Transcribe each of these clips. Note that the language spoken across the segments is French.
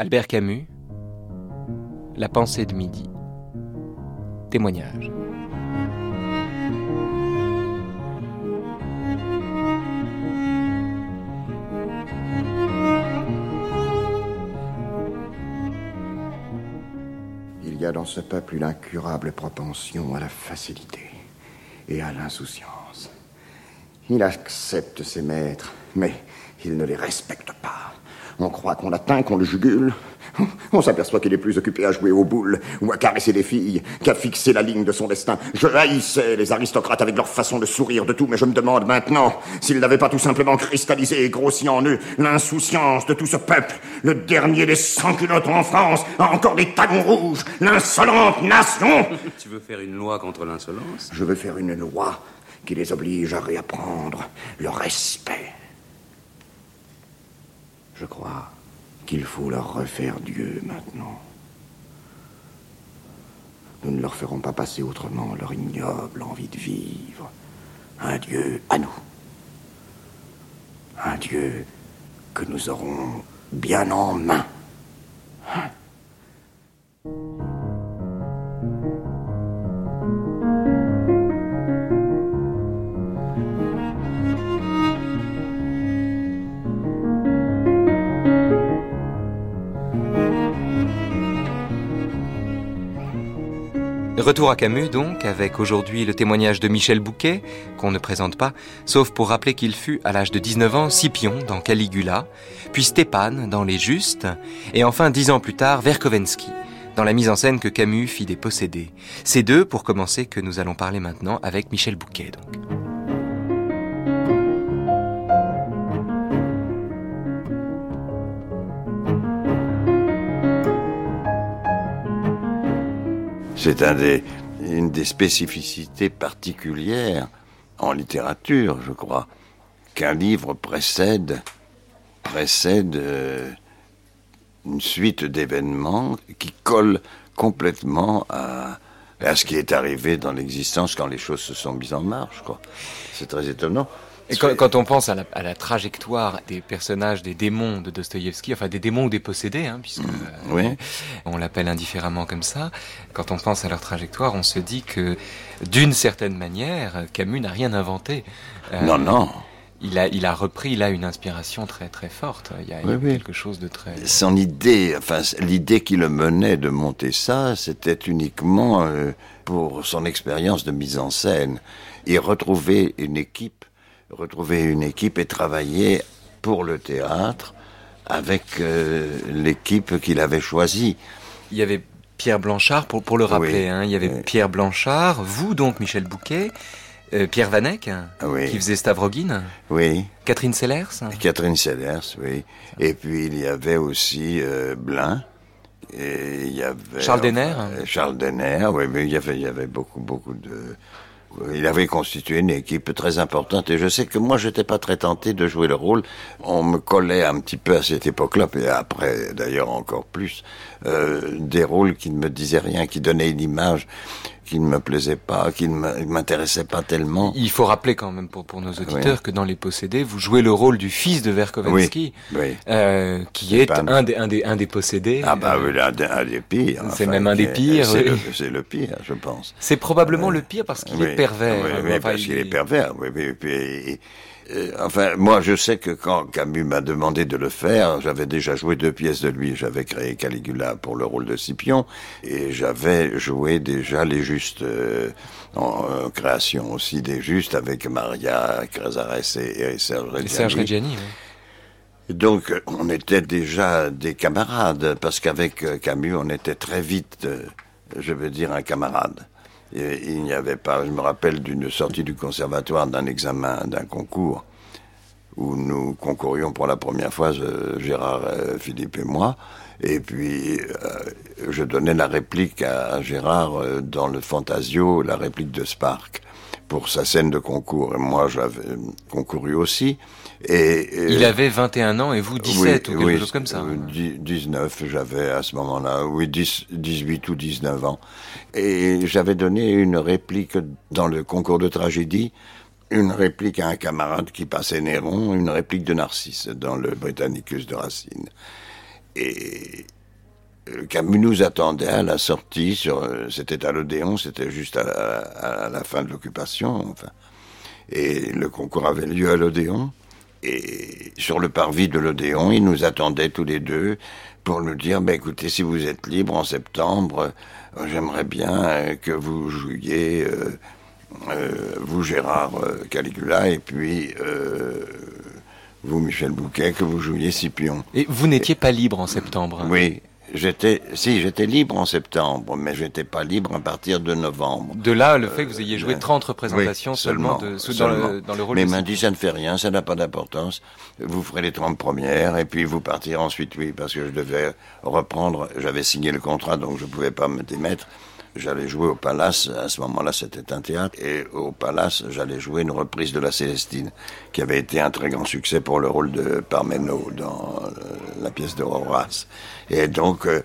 Albert Camus, La pensée de midi. Témoignage. Il y a dans ce peuple une incurable propension à la facilité et à l'insouciance. Il accepte ses maîtres, mais il ne les respecte pas. On croit qu'on l'atteint, qu'on le jugule. On s'aperçoit qu'il est plus occupé à jouer aux boules ou à caresser des filles qu'à fixer la ligne de son destin. Je haïssais les aristocrates avec leur façon de sourire de tout, mais je me demande maintenant s'ils n'avaient pas tout simplement cristallisé et grossi en eux l'insouciance de tout ce peuple. Le dernier des sans-culottes en France a encore des talons rouges. L'insolente nation Tu veux faire une loi contre l'insolence? Je veux faire une loi qui les oblige à réapprendre le respect. Je crois qu'il faut leur refaire Dieu maintenant. Nous ne leur ferons pas passer autrement leur ignoble envie de vivre. Un Dieu à nous. Un Dieu que nous aurons bien en main. Retour à Camus donc, avec aujourd'hui le témoignage de Michel Bouquet, qu'on ne présente pas, sauf pour rappeler qu'il fut, à l'âge de 19 ans, Scipion dans Caligula, puis Stéphane dans Les Justes, et enfin dix ans plus tard, Verkovensky, dans la mise en scène que Camus fit des possédés. Ces deux, pour commencer, que nous allons parler maintenant avec Michel Bouquet donc. C'est une des spécificités particulières en littérature, je crois, qu'un livre précède, euh, une suite d'événements qui collent complètement à ce qui est arrivé dans l'existence quand les choses se sont mises en marche. C'est très étonnant. Et quand, quand, on pense à la, à la, trajectoire des personnages, des démons de Dostoïevski, enfin des démons ou des possédés, hein, puisque oui. euh, on l'appelle indifféremment comme ça, quand on pense à leur trajectoire, on se dit que d'une certaine manière, Camus n'a rien inventé. Euh, non, non. Il a, il a repris là une inspiration très très forte. Il y a, oui, il y a oui. quelque chose de très. Son idée, enfin l'idée qui le menait de monter ça, c'était uniquement euh, pour son expérience de mise en scène et retrouver une équipe retrouver une équipe et travailler pour le théâtre avec euh, l'équipe qu'il avait choisie. Il y avait Pierre Blanchard, pour, pour le rappeler, Oui. hein, il y avait. Pierre Blanchard, vous donc Michel Bouquet, euh, Pierre Vanek, Oui. qui faisait Stavrogin, Oui, Catherine Sellers, Catherine Sellers, oui. Et puis il y avait aussi euh, Blin. Et il y avait Charles Denner. euh, Charles Denner, oui, mais il y avait, il y avait beaucoup, beaucoup de. Il avait constitué une équipe très importante et je sais que moi j'étais pas très tenté de jouer le rôle. On me collait un petit peu à cette époque-là, et après d'ailleurs encore plus, euh, des rôles qui ne me disaient rien, qui donnaient une image qui ne me plaisait pas, qui ne me- m'intéressait pas tellement. Il faut rappeler quand même pour, pour nos auditeurs que dans Les Possédés, vous jouez le rôle du fils de Verkovensky, Oui. euh, qui est un des, un, des, un des possédés. Ah bah Euh, oui, un, des- un des pires. C'est même un des pires, C'est le, pire, je pense. C'est probablement le pire parce qu'il est pervers. Oui, hein, oui, enfin, parce il- qu'il est pervers. Oui, puis, et- euh, enfin, moi, je sais que quand Camus m'a demandé de le faire, j'avais déjà joué deux pièces de lui. J'avais créé Caligula pour le rôle de Scipion et j'avais joué déjà les Justes euh, en euh, création aussi des Justes avec Maria Casares et, et Serge Et Reggiani. Serge Reggiani, oui. Donc, on était déjà des camarades, parce qu'avec Camus, on était très vite, je veux dire, un camarade. Et il n'y avait pas, je me rappelle d'une sortie du conservatoire, d'un examen, d'un concours, où nous concourions pour la première fois, euh, Gérard, euh, Philippe et moi. Et puis, euh, je donnais la réplique à Gérard euh, dans le Fantasio, la réplique de Spark, pour sa scène de concours. Et moi, j'avais concouru aussi. Et, et- Il avait 21 ans et vous 17 oui, ou quelque oui, chose comme ça. euh, dix- 19, j'avais à ce moment-là, oui, 10, 18 ou 19 ans. Et j'avais donné une réplique dans le concours de tragédie, une réplique à un camarade qui passait Néron, une réplique de Narcisse dans le Britannicus de Racine. Et Camus nous attendait à la sortie, sur, c'était à l'Odéon, c'était juste à, à, la fin de l'occupation, enfin. Et le concours avait lieu à l'Odéon. Et sur le parvis de l'Odéon, il nous attendait tous les deux pour nous dire, bah, écoutez, si vous êtes libre en septembre, euh, j'aimerais bien euh, que vous jouiez, euh, vous Gérard Caligula, et puis vous Michel Bouquet, que vous jouiez Scipion. Et vous n'étiez pas libre en septembre Oui, J'étais, si, j'étais libre en septembre, mais j'étais pas libre à partir de novembre. De là, le fait que vous ayez joué 30 représentations seulement, de, Dans, le, dans, le, rôle mais m'a dit, ça ne fait rien, ça n'a pas d'importance. Vous ferez les 30 premières, et puis vous partirez ensuite, oui, parce que je devais reprendre, j'avais signé le contrat, donc je pouvais pas me démettre. J'allais jouer au Palace, à ce moment-là c'était un théâtre, et au Palace j'allais jouer une reprise de la Célestine, qui avait été un très grand succès pour le rôle de Parmeno dans la pièce de Horace. Et donc euh,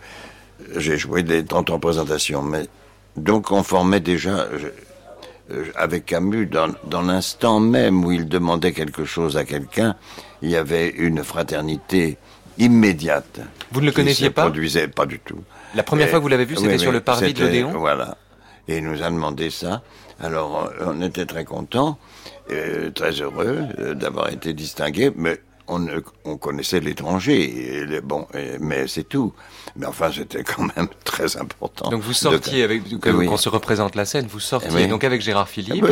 j'ai joué des 30 représentations, mais donc on formait déjà... Euh, avec Camus, dans, dans l'instant même où il demandait quelque chose à quelqu'un, il y avait une fraternité immédiate. Vous ne le connaissiez pas? produisait pas du tout. La première fois que vous l'avez vu, c'était sur le parvis de l'Odéon Voilà. Et il nous a demandé ça. Alors, euh, on était très contents, euh, très heureux euh, d'avoir été distingués, mais on, on connaissait l'étranger, bon, mais c'est tout. Mais enfin, c'était quand même très important. Donc vous sortiez avec, quand on se représente la scène, vous sortiez donc avec Gérard Philippe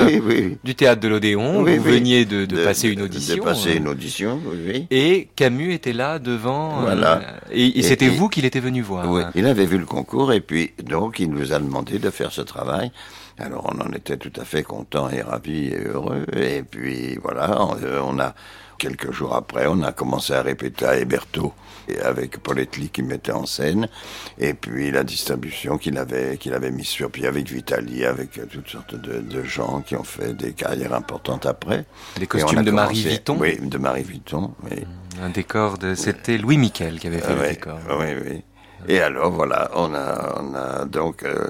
du théâtre de l'Odéon, vous veniez de, de, passer une audition. De passer une audition, oui. Et Camus était là devant. Voilà. et, c'était vous qu'il était venu voir. Oui, il avait vu le concours et puis donc il nous a demandé de faire ce travail. Alors on en était tout à fait content et ravis et heureux. Et puis voilà, on a quelques jours après, on a commencé à répéter à Héberto, et avec Poletli qui mettait en scène, et puis la distribution qu'il avait, qu'il avait mis sur pied avec Vitali, avec toutes sortes de, gens qui ont fait des carrières importantes après. Les costumes de Marie Vuitton Oui, de Marie Vuitton, oui. Un décor de... C'était Louis Miquel qui avait fait le décor. Oui, oui. Et alors, voilà, on a, on a donc euh,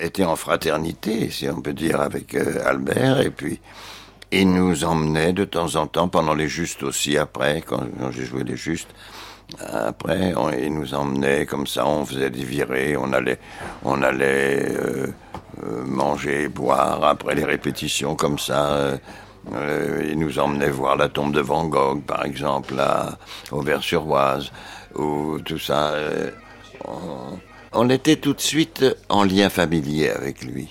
été en fraternité, si on peut dire, avec euh, Albert, et puis il nous emmenait de temps en temps, pendant les justes aussi, après, quand, j'ai joué les justes. Après, il nous emmenait comme ça, on faisait des virées, on allait, on allait euh, euh, manger, boire après les répétitions comme ça. Euh, il nous emmenait voir la tombe de Van Gogh, par exemple, à Auvers-sur-Oise, ou tout ça. on était tout de suite en lien familier avec lui.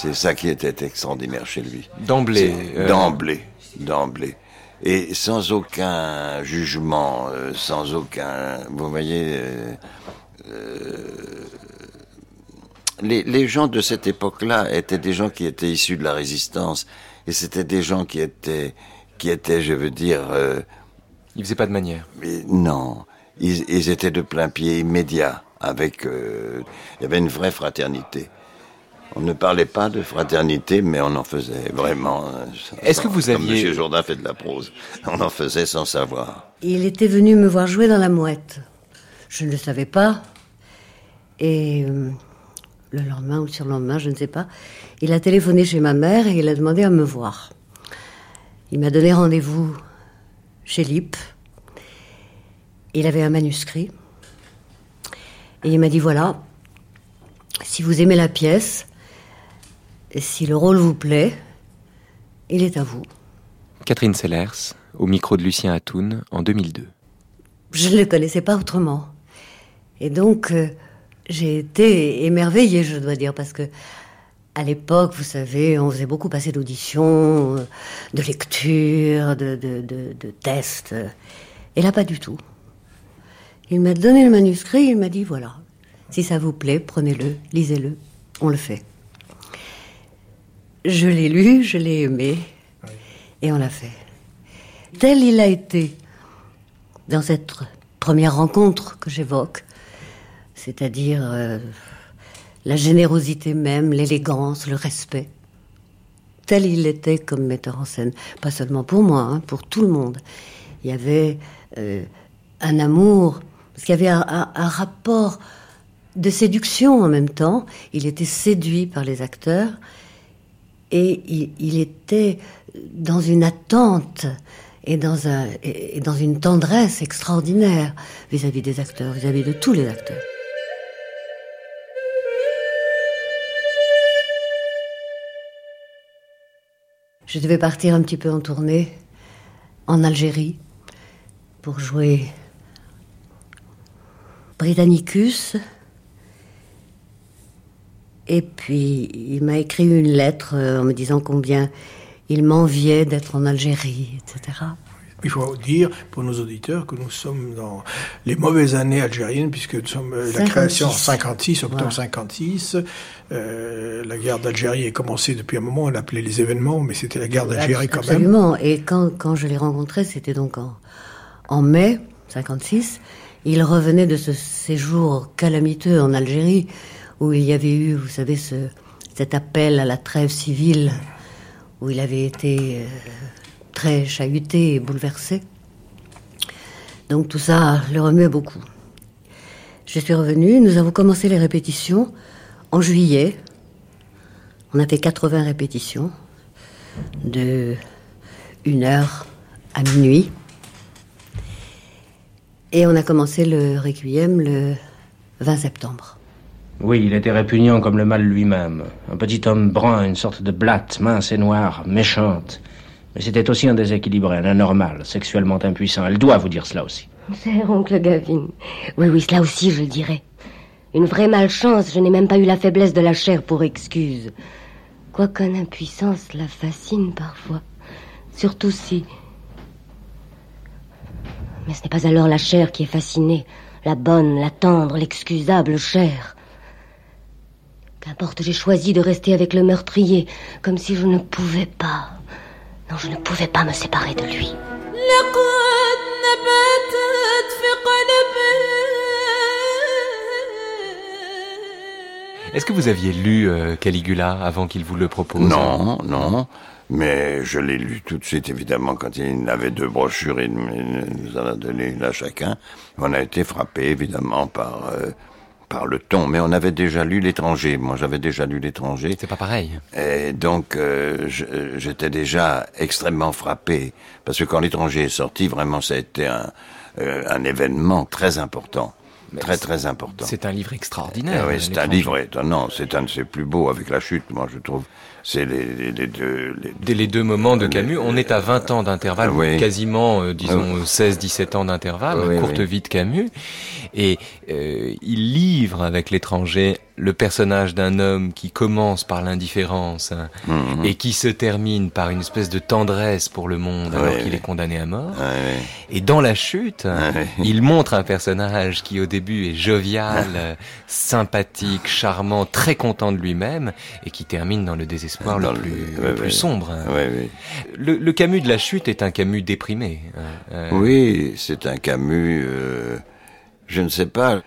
C'est ça qui était extraordinaire chez lui. D'emblée. Euh, d'emblée, d'emblée. Et sans aucun jugement, euh, sans aucun... Vous voyez... Euh, les, les, gens de cette époque-là étaient des gens qui étaient issus de la résistance. Et c'était des gens qui étaient, qui étaient, je veux dire... ils faisaient pas de manière. Mais non. Ils, ils, étaient de plein pied immédiat. Avec, il y avait une vraie fraternité. On ne parlait pas de fraternité, mais on en faisait vraiment. Euh, Est-ce que vous aviez... Comme M. Jourdain fait de la prose, on en faisait sans savoir. Il était venu me voir jouer dans la mouette. Je ne le savais pas. Et euh, le lendemain ou le surlendemain, je ne sais pas, il a téléphoné chez ma mère et il a demandé à me voir. Il m'a donné rendez-vous chez Lip. Il avait un manuscrit. Et il m'a dit voilà, si vous aimez la pièce, si le rôle vous plaît, il est à vous. Catherine Sellers, au micro de Lucien Atoun, en 2002. Je ne le connaissais pas autrement. Et donc, euh, j'ai été émerveillée, je dois dire, parce que à l'époque, vous savez, on faisait beaucoup passer d'auditions, euh, de lectures, de, de tests. Et là, pas du tout. Il m'a donné le manuscrit, il m'a dit voilà, si ça vous plaît, prenez-le, lisez-le, on le fait. Je l'ai lu, je l'ai aimé, et on l'a fait. Tel il a été dans cette première rencontre que j'évoque, c'est-à-dire euh, la générosité même, l'élégance, le respect. Tel il était comme metteur en scène, pas seulement pour moi, hein, pour tout le monde. Il y avait euh, un amour, parce qu'il y avait un, rapport de séduction en même temps. Il était séduit par les acteurs et il, était dans une attente et dans, un, et dans une tendresse extraordinaire vis-à-vis des acteurs, vis-à-vis de tous les acteurs. Je devais partir un petit peu en tournée en Algérie pour jouer Britannicus, et puis, il m'a écrit une lettre euh, en me disant combien il m'enviait d'être en Algérie, etc. Il faut dire pour nos auditeurs que nous sommes dans les mauvaises années algériennes, puisque nous sommes euh, la création en 56, octobre 56. Euh, la guerre d'Algérie est commencée depuis un moment, on l'appelait les événements, mais c'était la guerre d'Algérie quand même. Absolument, et quand, quand je l'ai rencontré, c'était donc en, en mai 56. Il revenait de ce séjour calamiteux en Algérie, où il y avait eu, vous savez, ce, cet appel à la trêve civile, où il avait été... Euh, très chahuté et bouleversé. Donc tout ça le remuait beaucoup. Je suis revenue, nous avons commencé les répétitions en juillet. On a fait 80 répétitions de une heure à minuit. Et on a commencé le requiem le 20 septembre. Oui, il était répugnant comme le mal lui-même. Un petit homme brun, une sorte de blatte, mince et noire, méchante. Mais c'était aussi un déséquilibré, un anormal, sexuellement impuissant. Elle doit vous dire cela aussi. Cher oncle Gavin. Oui, oui, cela aussi, je le dirais. Une vraie malchance, je n'ai même pas eu la faiblesse de la chair pour excuse. Quoiqu'en impuissance la fascine parfois. Surtout si... Mais ce n'est pas alors la chair qui est fascinée. La bonne, la tendre, l'excusable chair. Qu'importe, j'ai choisi de rester avec le meurtrier, comme si je ne pouvais pas. Non, je ne pouvais pas me séparer de lui. Est-ce que vous aviez lu euh, Caligula avant qu'il vous le propose? Non, non. Mais je l'ai lu tout de suite, évidemment, quand il avait deux brochures, il nous en a donné une à chacun. On a été frappé, évidemment, par euh, par le ton, mais on avait déjà lu l'étranger. Moi, j'avais déjà lu l'étranger. C'est pas pareil. Et donc, euh, j'étais déjà extrêmement frappé parce que quand l'étranger est sorti, vraiment, ça a été un, euh, un événement très important. très très important. C'est un livre extraordinaire. oui, c'est un livre étonnant. C'est un de ses plus beaux avec la chute, moi je trouve. C'est les, les, deux... Les, les deux moments de Camus. On est à 20 ans d'intervalle, quasiment, euh, disons, 16-17 ans d'intervalle, courte vie de Camus. Et euh, il livre avec l'étranger le personnage d'un homme qui commence par l'indifférence hein, mhm. et qui se termine par une espèce de tendresse pour le monde alors qu'il est condamné à mort. et dans la chute, il montre un personnage qui au début est jovial, sympathique, charmant, très content de lui-même et qui termine dans le désespoir le, plus, sombre. Le, Camus de la chute est un Camus déprimé. Hein. Euh, oui, c'est un Camus, euh, je ne sais pas,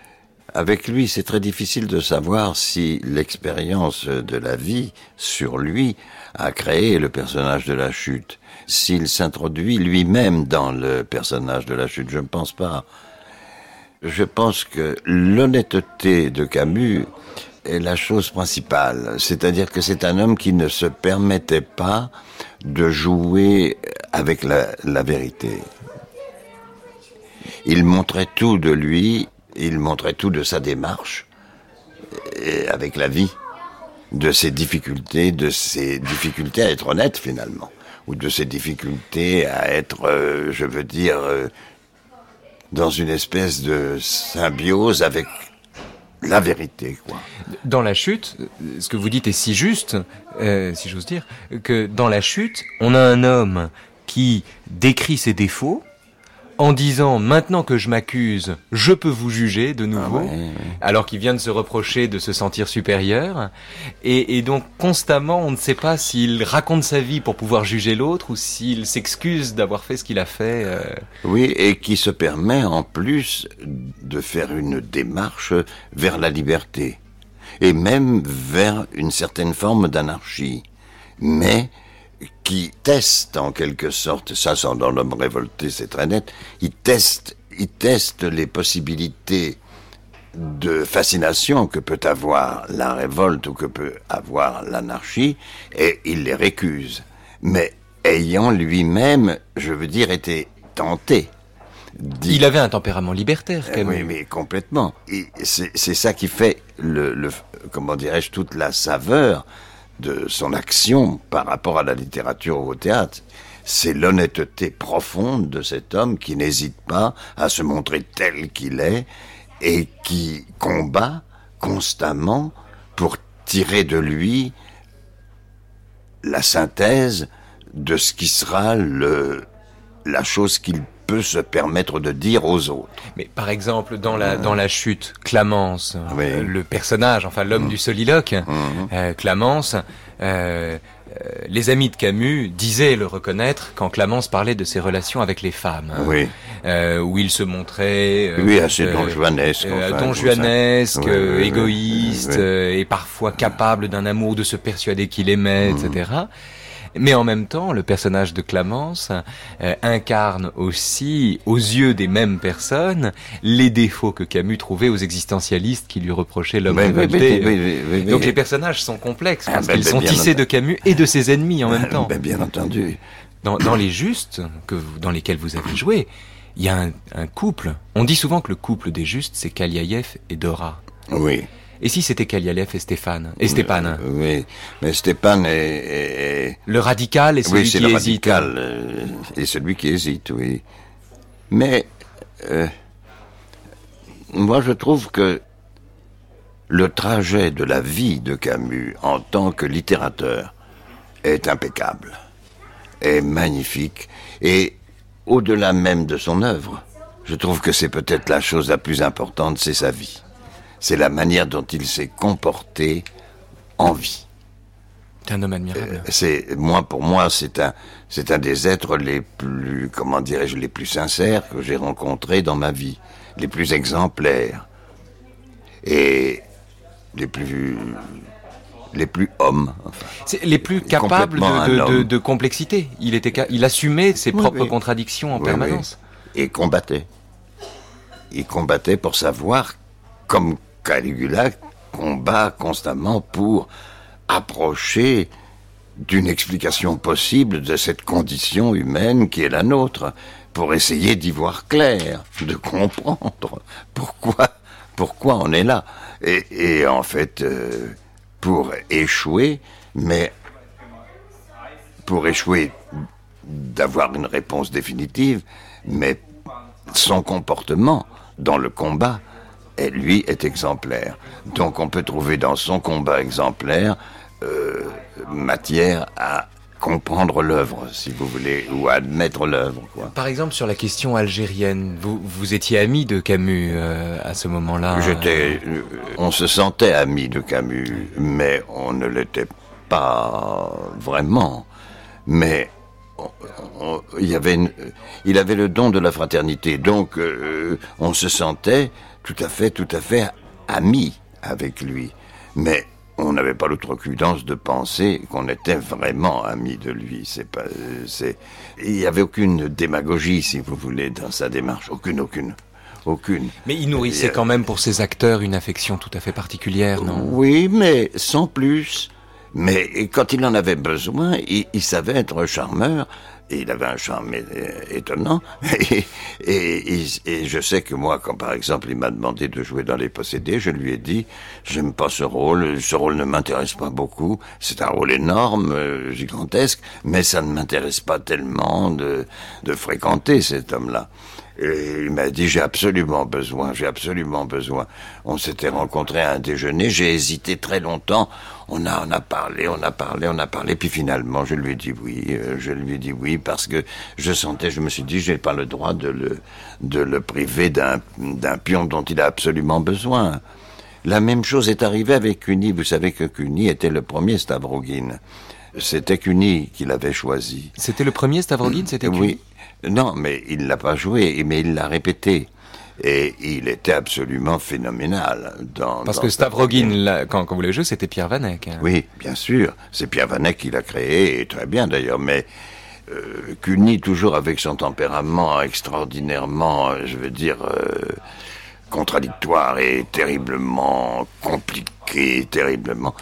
avec lui, c'est très difficile de savoir si l'expérience de la vie sur lui a créé le personnage de la chute. S'il s'introduit lui-même dans le personnage de la chute, je ne pense pas. Je pense que l'honnêteté de Camus est la chose principale. C'est-à-dire que c'est un homme qui ne se permettait pas de jouer avec la, vérité. Il montrait tout de lui il montrait tout de sa démarche et avec la vie, de ses difficultés, de ses difficultés à être honnête finalement, ou de ses difficultés à être, euh, je veux dire, euh, dans une espèce de symbiose avec la vérité. Dans la chute, ce que vous dites est si juste, euh, si j'ose dire, que dans la chute, on a un homme qui décrit ses défauts, en disant maintenant que je m'accuse, je peux vous juger de nouveau, ah alors qu'il vient de se reprocher de se sentir supérieur. Et, donc constamment, on ne sait pas s'il raconte sa vie pour pouvoir juger l'autre ou s'il s'excuse d'avoir fait ce qu'il a fait. Euh. Oui, et qui se permet en plus de faire une démarche vers la liberté et même vers une certaine forme d'anarchie. Mais qui teste en quelque sorte, ça dans l'homme révolté c'est très net, il teste, il teste les possibilités de fascination que peut avoir la révolte ou que peut avoir l'anarchie, et il les récuse. Mais ayant lui-même, je veux dire, été tenté. Il avait un tempérament libertaire, quand même. Oui, mais complètement. C'est ça qui fait le, le comment dirais-je, toute la saveur de son action par rapport à la littérature ou au théâtre. C'est l'honnêteté profonde de cet homme qui n'hésite pas à se montrer tel qu'il est et qui combat constamment pour tirer de lui la synthèse de ce qui sera le, la chose qu'il peut se permettre de dire aux autres. Mais par exemple, dans la, dans la chute, Clamence, euh, le personnage, enfin l'homme mmh. du soliloque, mmh. euh, Clamence, euh, euh, les amis de Camus disaient le reconnaître quand Clamence parlait de ses relations avec les femmes. Oui. Euh, où il se montrait... Euh, oui, assez donjuanesque. donjuanesque, égoïste, et parfois capable d'un amour de se persuader qu'il aimait, etc. Mais en même temps, le personnage de Clamence euh, incarne aussi, aux yeux des mêmes personnes, les défauts que Camus trouvait aux existentialistes qui lui reprochaient l'homme révolté. Donc les personnages sont complexes ah, parce qu'ils sont tissés de Camus et de ses ennemis en même temps. bien entendu. Dans, dans les justes que dans lesquels vous avez joué, il y a un, un couple. On dit souvent que le couple des justes, c'est Kaliaïev et Dora. Oui. Et si c'était Kalialev et Stéphane Et Stéphane Oui, mais Stéphane est, Le radical et celui oui, qui le hésite. Radical euh, et celui qui hésite, oui. Mais euh, moi je trouve que le trajet de la vie de Camus en tant que littérateur est impeccable, est magnifique, et au-delà même de son œuvre, je trouve que c'est peut-être la chose la plus importante, c'est sa vie c'est la manière dont il s'est comporté en vie. C'est un homme admirable. Euh, c'est moi pour moi c'est un c'est un des êtres les plus comment dirais-je les plus sincères que j'ai rencontrés dans ma vie, les plus exemplaires et les plus les plus hommes. les plus capables de, de, complexité. Il était il assumait ses propres contradictions en permanence. Et combattait. Il combattait pour savoir comme Caligula combat constamment pour approcher d'une explication possible de cette condition humaine qui est la nôtre, pour essayer d'y voir clair, de comprendre pourquoi, pourquoi on est là. Et, en fait, euh, pour échouer, mais pour échouer, d'avoir une réponse définitive, mais son comportement dans le combat et lui est exemplaire. Donc on peut trouver dans son combat exemplaire euh, matière à comprendre l'œuvre, si vous voulez, ou à admettre l'œuvre. Par exemple, sur la question algérienne, vous, vous étiez ami de Camus euh, à ce moment-là J'étais, euh, on se sentait ami de Camus, mais on ne l'était pas vraiment. Mais il y avait, il avait le don de la fraternité, donc on se sentait tout à fait, tout à fait amis avec lui. Mais on n'avait pas l'outrecuidance de penser qu'on était vraiment amis de lui. C'est pas, c'est, il n'y avait aucune démagogie, si vous voulez, dans sa démarche. Aucune, aucune. Aucune. Mais il nourrissait quand même pour ses acteurs une affection tout à fait particulière, non? Oui, mais sans plus. Mais quand il en avait besoin, il, il savait être charmeur il avait un charme étonnant. Et, je sais que moi, quand par exemple il m'a demandé de jouer dans Les Possédés, je lui ai dit, j'aime pas ce rôle, ce rôle ne m'intéresse pas beaucoup, c'est un rôle énorme, euh, gigantesque, mais ça ne m'intéresse pas tellement de fréquenter cet homme-là. Et il m'a dit j'ai absolument besoin, j'ai absolument besoin. On s'était rencontrés à un déjeuner, j'ai hésité très longtemps. On a, on a parlé, on a parlé, on a parlé, puis finalement je lui ai dit oui, euh, je lui ai dit oui parce que je sentais, je me suis dit j'ai pas le droit de le, de le priver d'un, d'un pion dont il a absolument besoin. La même chose est arrivée avec Cuny. Vous savez que Cuny était le premier Stavrogin. C'était Cuny qui l'avait choisi. C'était le premier Stavrogin, c'était Cuny Oui, non, mais il l'a pas joué, mais il l'a répété. Et il était absolument phénoménal. Dans, Parce que Stavrogin, quand, quand, vous l'avez joué, c'était Pierre Vanek. Hein. Oui, bien sûr. C'est Pierre Vanek qui l'a créé, et très bien d'ailleurs. Mais euh, Cuny, toujours avec son tempérament extraordinairement, euh, je veux dire, euh, contradictoire et terriblement compliqué, terriblement,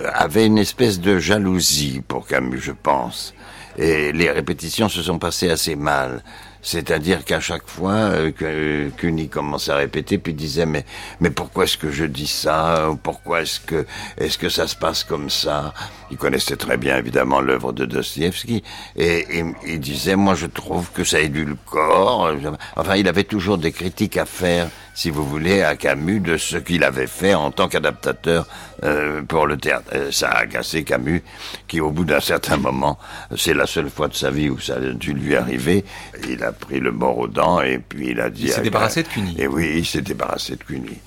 euh, avait une espèce de jalousie pour Camus, je pense et les répétitions se sont passées assez mal. C'est-à-dire qu'à chaque fois, euh, Cuny commençait à répéter, puis disait mais mais pourquoi est-ce que je dis ça Pourquoi est-ce que est-ce que ça se passe comme ça? Il connaissait très bien évidemment l'œuvre de Dostoevsky et, il disait moi je trouve que ça corps. Enfin, il avait toujours des critiques à faire si vous voulez, à Camus de ce qu'il avait fait en tant qu'adaptateur euh, pour le théâtre. Euh, ça a agacé Camus, qui au bout d'un certain moment, c'est la seule fois de sa vie où ça a dû lui arriver, il a pris le mort aux dents et puis il a dit... Il s'est débarrassé de Cuny. Et oui, il s'est débarrassé de Cuny.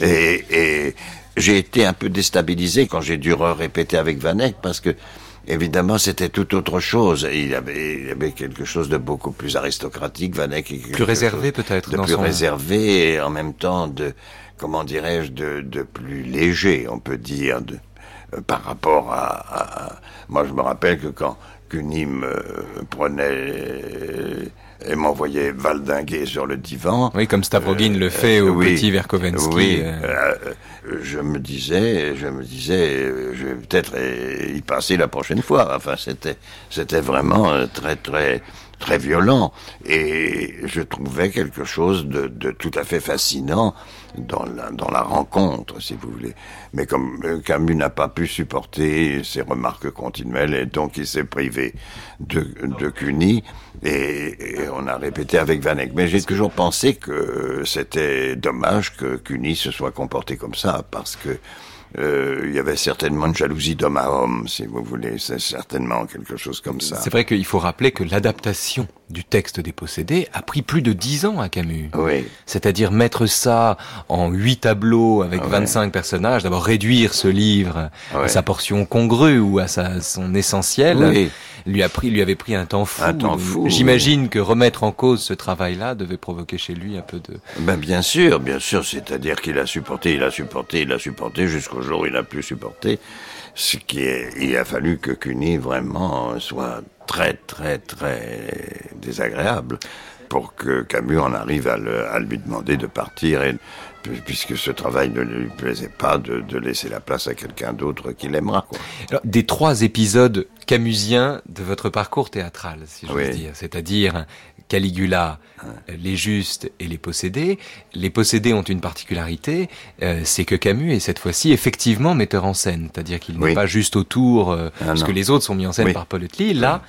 Et, et j'ai été un peu déstabilisé quand j'ai dû répéter avec Vanek parce que Évidemment, c'était tout autre chose. Il y avait, il y avait quelque chose de beaucoup plus aristocratique, Vanek. Plus réservé peut-être. De plus réservé et en même temps de, comment dirais-je, de, de plus léger, on peut dire, de, euh, par rapport à, Moi, je me rappelle que quand Cuny me prenait et m'envoyait valdinguer sur le divan. Oui, comme Stavrogin le fait euh, au petit Verkovensky. Oui, euh. je me disais, je me disais, je vais peut-être y passer la prochaine fois. Enfin, c'était, c'était vraiment très, très, très violent. Et je trouvais quelque chose de, de tout à fait fascinant dans la, dans la rencontre, si vous voulez. Mais comme euh, Camus n'a pas pu supporter ces remarques continuelles, et donc il s'est privé de, de Cuny, et, on a répété avec Vanek. Mais j'ai toujours pensé que c'était dommage que Cuny se soit comporté comme ça, parce que euh, il y avait certainement une jalousie d'homme à homme, si vous voulez. C'est certainement quelque chose comme ça. C'est vrai qu'il faut rappeler que l'adaptation du texte des possédés a pris plus de dix ans à Camus. Oui. C'est-à-dire mettre ça en huit tableaux avec 25 personnages, d'abord réduire ce livre à sa portion congrue ou à sa, son essentiel. Oui lui a pris, lui avait pris un temps fou. Un temps fou. J'imagine que remettre en cause ce travail-là devait provoquer chez lui un peu de. Ben bien sûr, bien sûr. C'est-à-dire qu'il a supporté, il a supporté, il a supporté jusqu'au jour où il n'a plus supporté. Ce qui est, il a fallu que Cuny vraiment soit très, très, très désagréable pour que Camus en arrive à, à lui demander de partir et puisque ce travail ne lui plaisait pas de, de laisser la place à quelqu'un d'autre qui l'aimera. des trois épisodes camusiens de votre parcours théâtral, si je veux dire, c'est-à-dire Caligula, les justes et les possédés. Les possédés ont une particularité, euh, c'est que Camus est cette fois-ci effectivement metteur en scène, c'est-à-dire qu'il n'est pas juste autour, euh, ah, parce que les autres sont mis en scène par Paul. Là,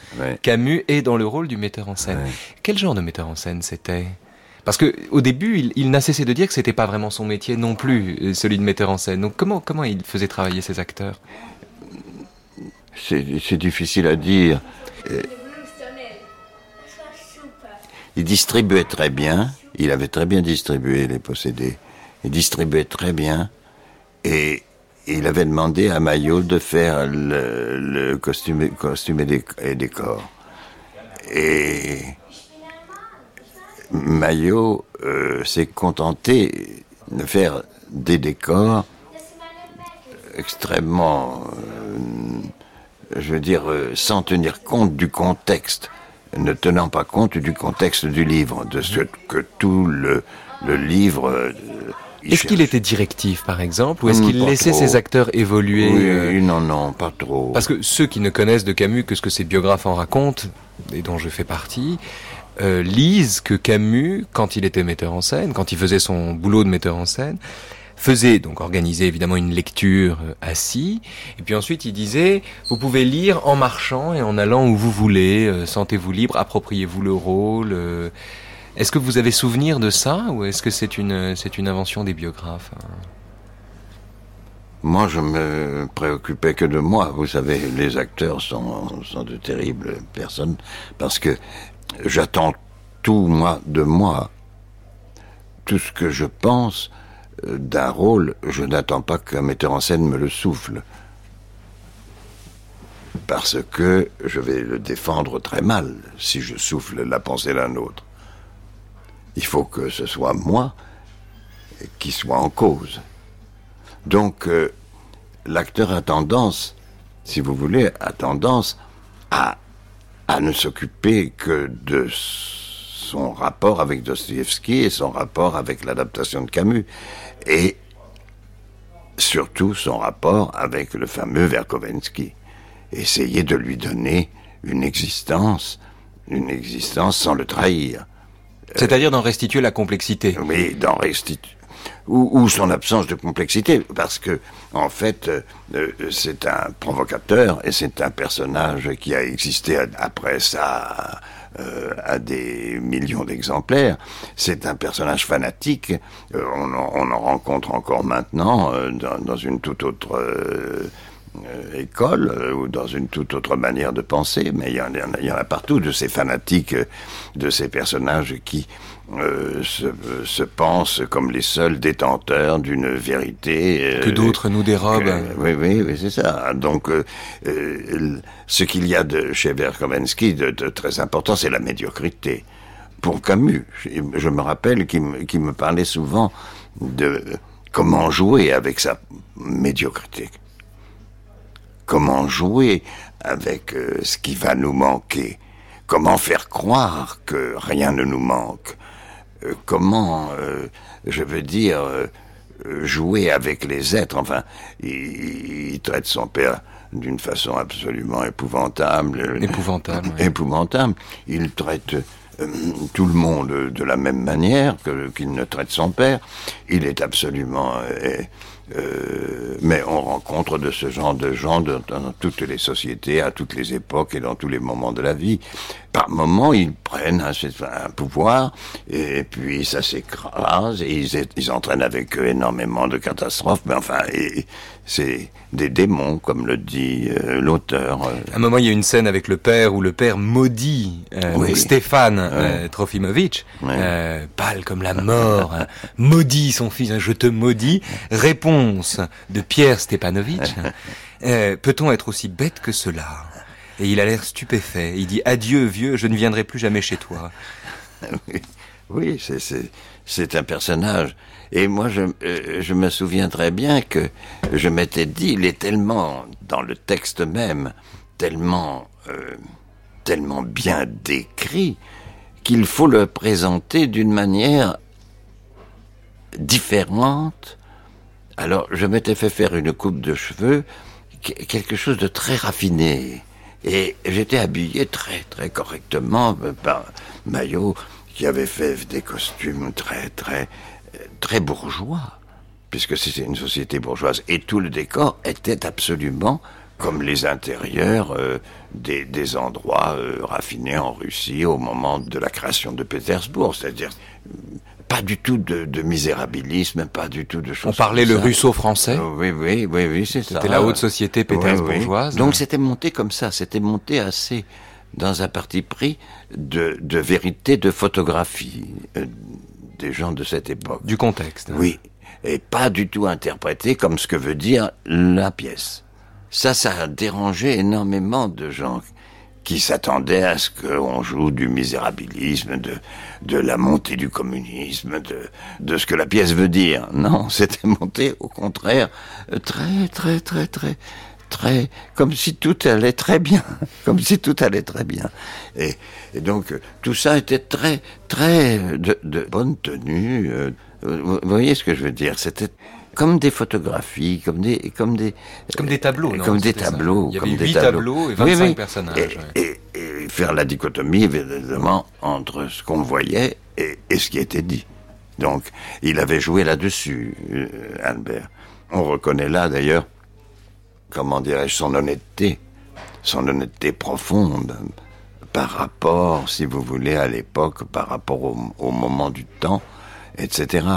Camus est dans le rôle du metteur en scène. Quel genre de metteur en scène c'était? Parce que au début, il, n'a cessé de dire que c'était pas vraiment son métier non plus, euh, celui de metteur en scène. Donc comment comment il faisait travailler ses acteurs? C'est difficile à dire. Euh, il distribuait très bien. Il avait très bien distribué les possédés. Il distribuait très bien. Et il avait demandé à Maillot de faire le, costume, et décor. Et Maillot euh, s'est contenté de faire des décors extrêmement, euh, je veux dire, euh, sans tenir compte du contexte, ne tenant pas compte du contexte du livre, de ce que tout le, le livre... est-ce qu'il était directif, par exemple, ou est-ce qu'il laissait ses acteurs évoluer Oui, non, non, pas trop. Parce que ceux qui ne connaissent de Camus que ce que ses biographes en racontent, et dont je fais partie, euh, lisent que Camus, quand il était metteur en scène, quand il faisait son boulot de metteur en scène, faisait donc organiser évidemment une lecture euh, assis, et puis ensuite il disait vous pouvez lire en marchant et en allant où vous voulez, euh, sentez-vous libre, appropriez-vous le rôle. Est-ce que vous avez souvenir de ça ou est-ce que c'est une c'est une invention des biographes hein? Moi, je me préoccupais que de moi. Vous savez, les acteurs sont, sont de terribles personnes parce que j'attends tout moi de moi. Tout ce que je pense euh, d'un rôle, je n'attends pas qu'un metteur en scène me le souffle. Parce que je vais le défendre très mal si je souffle la pensée d'un autre. Il faut que ce soit moi qui soit en cause. Donc, euh, l'acteur a tendance, si vous voulez, a tendance à à ne s'occuper que de son rapport avec Dostoevsky et son rapport avec l'adaptation de Camus. Et surtout son rapport avec le fameux Verkovensky. Essayer de lui donner une existence une existence sans le trahir. C'est-à-dire d'en restituer la complexité. Oui, d'en restituer. Ou, son absence de complexité, parce que en fait, euh, c'est un provocateur et c'est un personnage qui a existé après ça euh, à des millions d'exemplaires. C'est un personnage fanatique. Euh, on, en, rencontre encore maintenant dans, dans, une toute autre euh, école euh, ou dans une toute autre manière de penser, mais il y, en il y en a partout de ces fanatiques, de ces personnages qui euh, se, se, pensent comme les seuls détenteurs d'une vérité que d'autres nous dérobent. oui, oui, oui c'est ça. Donc, ce qu'il y a de chez Verkovensky de, de très important, c'est la médiocrité. Pour Camus, je me rappelle qu'il me, me parlait souvent de comment jouer avec sa médiocrité comment jouer avec euh, ce qui va nous manquer, comment faire croire que rien ne nous manque, euh, comment, euh, je veux dire, jouer avec les êtres? Enfin, il, traite son père d'une façon absolument épouvantable. Épouvantable. Épouvantable. Il traite tout le monde de la même manière que qu'il ne traite son père. Il est absolument euh, mais on rencontre de ce genre de gens dans toutes les sociétés, à toutes les époques et dans tous les moments de la vie. Par moments, ils prennent un, pouvoir et puis ça s'écrase et ils, ils, entraînent avec eux énormément de catastrophes. Mais enfin, c'est des démons, comme le dit euh, l'auteur. À un moment, il y a une scène avec le père où le père maudit euh, Stéphane Trofimovitch, pâle comme la mort, maudit son fils, je te maudis, répond de Pierre Stepanovitch, euh, peut-on être aussi bête que cela? Et il a l'air stupéfait. Il dit Adieu, vieux, je ne viendrai plus jamais chez toi. Oui, c'est un personnage. Et moi, euh, je, me souviens très bien que je m'étais dit, il est tellement, dans le texte même, tellement, euh, tellement bien décrit, qu'il faut le présenter d'une manière différente alors, je m'étais fait faire une coupe de cheveux, quelque chose de très raffiné. Et j'étais habillé très, très correctement par Maillot, qui avait fait des costumes très, très, très bourgeois, puisque c'était une société bourgeoise. Et tout le décor était absolument comme les intérieurs euh, des, endroits euh, raffinés en Russie au moment de la création de Pétersbourg, c'est-à-dire pas du tout de, misérabilisme, pas du tout de choses. On parlait le russo-français. Euh, oui, oui, oui, oui, c'est ça. C'était la haute société pétersbourgeoise. Donc c'était monté comme ça, c'était monté assez dans un parti pris de, de vérité, de photographie euh, des gens de cette époque. Du contexte. Oui, et pas du tout interprété comme ce que veut dire la pièce. Ça, ça a dérangé énormément de gens qui s'attendait à ce qu'on joue du misérabilisme, de, de la montée du communisme, de, de ce que la pièce veut dire. Non, c'était monté au contraire très, très, très, très, très, comme si tout allait très bien, comme si tout allait très bien. Et, et donc tout ça était très, très de, de bonne tenue. Euh, vous voyez ce que je veux dire C'était comme des photographies, comme des, comme des, comme des tableaux, comme des tableaux, Il y avait comme des tableaux. et 25 personnages. Et, faire la dichotomie évidemment entre ce qu'on voyait et, ce qui était dit. Donc, il avait joué là-dessus, euh, Albert. On reconnaît là d'ailleurs, comment dirais-je, son honnêteté, son honnêteté profonde par rapport, si vous voulez, à l'époque, par rapport au, moment du temps, etc.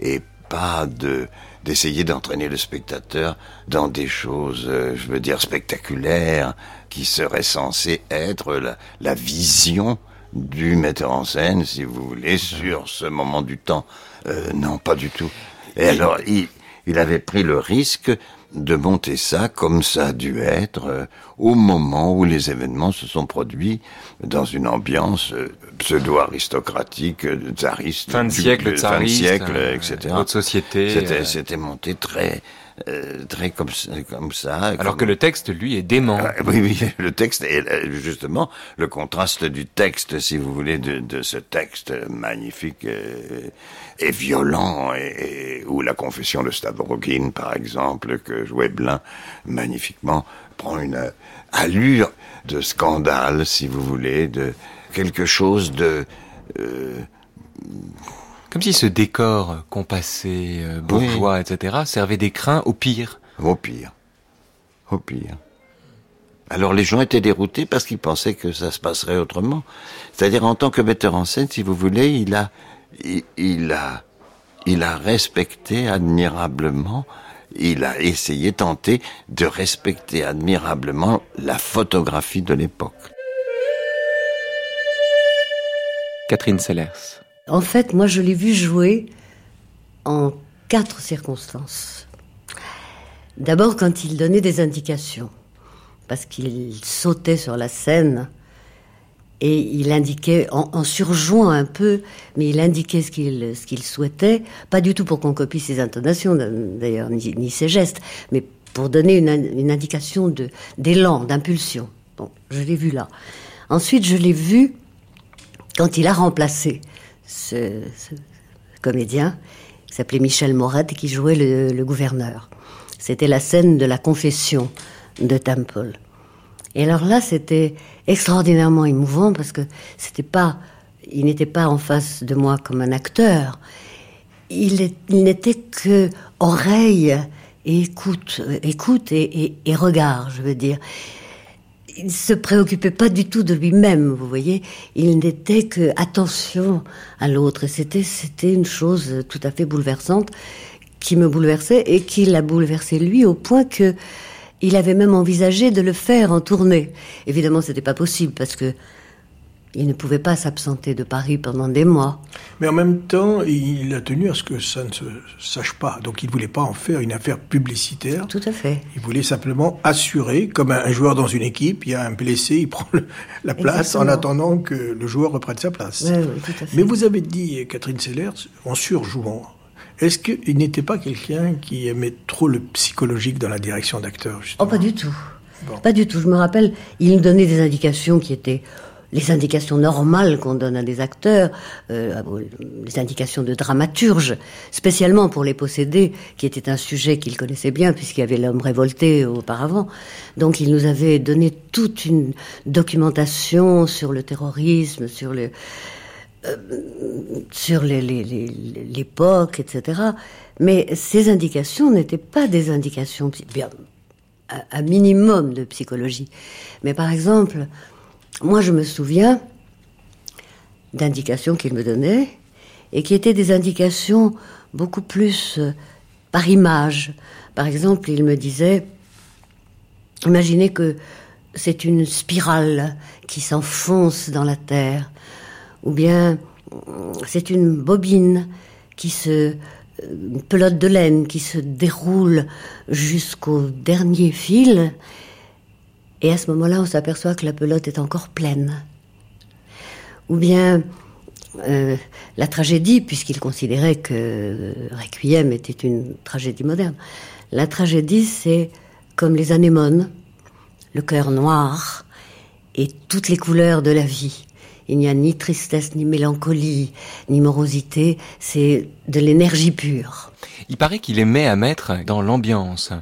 Et, et pas de d'essayer d'entraîner le spectateur dans des choses, euh, je veux dire, spectaculaires, qui seraient censées être la, la vision du metteur en scène, si vous voulez, sur ce moment du temps. Euh, non, pas du tout. Et alors, il, il avait pris le risque de monter ça comme ça a dû être euh, au moment où les événements se sont produits dans une ambiance euh, pseudo-aristocratique, euh, tsariste. Fin de siècle, fin de siècle, etc. Haute société. C'était monté très, euh, très comme, comme ça. Alors que le texte, lui, est dément. Ah, oui, oui, le texte est justement le contraste du texte, si vous voulez, de, de ce texte magnifique euh, et violent, et, ou la confession de Stavrogin, par exemple, que jouait Blin magnifiquement, prend une allure de scandale, si vous voulez, de quelque chose de... Euh, comme si ce décor compassé, euh, bourgeois, etc., servait d'écrin au pire. Au pire. Au pire. Alors les gens étaient déroutés parce qu'ils pensaient que ça se passerait autrement. C'est-à-dire en tant que metteur en scène, si vous voulez, il a, il, a, il a respecté admirablement, il a essayé, tenté de respecter admirablement la photographie de l'époque. Catherine Sellers. En fait, moi, je l'ai vu jouer en quatre circonstances. D'abord, quand il donnait des indications, parce qu'il sautait sur la scène et il indiquait, en, surjouant un peu, mais il indiquait ce qu'il souhaitait, pas du tout pour qu'on copie ses intonations, d'ailleurs, ni, ses gestes, mais pour donner une, une indication d'élan, d'impulsion. Bon, je l'ai vu là. Ensuite, je l'ai vu quand il a remplacé ce, comédien qui s'appelait Michel Morat et qui jouait le, gouverneur. C'était la scène de la confession de Temple. Et alors là, c'était extraordinairement émouvant parce que c'était pas, il n'était pas en face de moi comme un acteur. Il, n'était que oreille et écoute, écoute et regard, je veux dire il se préoccupait pas du tout de lui-même, vous voyez. Il n'était que attention à l'autre. C'était, c'était une chose tout à fait bouleversante qui me bouleversait et qui l'a bouleversé lui au point que il avait même envisagé de le faire en tournée. Évidemment, c'était pas possible parce que il ne pouvait pas s'absenter de Paris pendant des mois. Mais en même temps, il a tenu à ce que ça ne se sache pas. Donc il ne voulait pas en faire une affaire publicitaire. Tout à fait. Il voulait simplement assurer, comme un joueur dans une équipe, il y a un blessé, il prend la place en attendant que le joueur reprenne sa place. Oui, oui, tout à fait. Mais vous avez dit, Catherine Sellers, en surjouant, est-ce qu'il n'était pas quelqu'un qui aimait trop le psychologique dans la direction d'acteur Oh, pas du tout. Pas du tout. Je me rappelle, il nous donnait des indications qui étaient les indications normales qu'on donne à des acteurs, euh, les indications de dramaturge, spécialement pour les possédés, qui était un sujet qu'il connaissait bien puisqu'il y avait l'homme révolté auparavant. Donc il nous avait donné toute une documentation sur le terrorisme, sur le euh, sur l'époque, etc. Mais ces indications n'étaient pas des indications, bien, un minimum de psychologie. Mais par exemple, moi, je me souviens d'indications qu'il me donnait et qui étaient des indications beaucoup plus euh, par image. Par exemple, il me disait, imaginez que c'est une spirale qui s'enfonce dans la terre, ou bien c'est une bobine qui se une pelote de laine qui se déroule jusqu'au dernier fil et à ce moment-là, on s'aperçoit que la pelote est encore pleine. Ou bien euh, la tragédie, puisqu'il considérait que Requiem était une tragédie moderne. La tragédie, c'est comme les anémones, le cœur noir et toutes les couleurs de la vie. Il n'y a ni tristesse, ni mélancolie, ni morosité, c'est de l'énergie pure. Il paraît qu'il aimait à mettre dans l'ambiance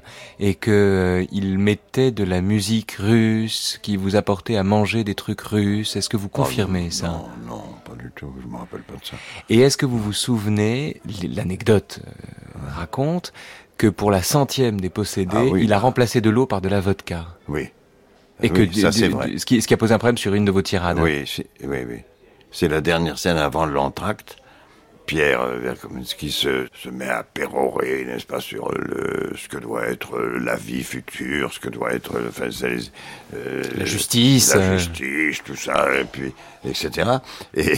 et que euh, il mettait de la musique russe, qui vous apportait à manger des trucs russes. Est-ce que vous confirmez oh, ça? Non, non, pas du tout. Je me rappelle pas de ça. Et est-ce que vous vous souvenez, l'anecdote euh, raconte que pour la centième des possédés, ah il a remplacé de l'eau par de la vodka? Oui. Et que ça, c'est vrai. Ce qui, ce qui, a posé un problème sur une de vos tirades. Oui, oui, oui. C'est la dernière scène avant l'entracte. Pierre euh, Verkominski se, se met à pérorer, n'est-ce pas, sur le, ce que doit être la vie future, ce que doit être enfin, euh, la justice, la justice, tout ça, et puis etc. Et,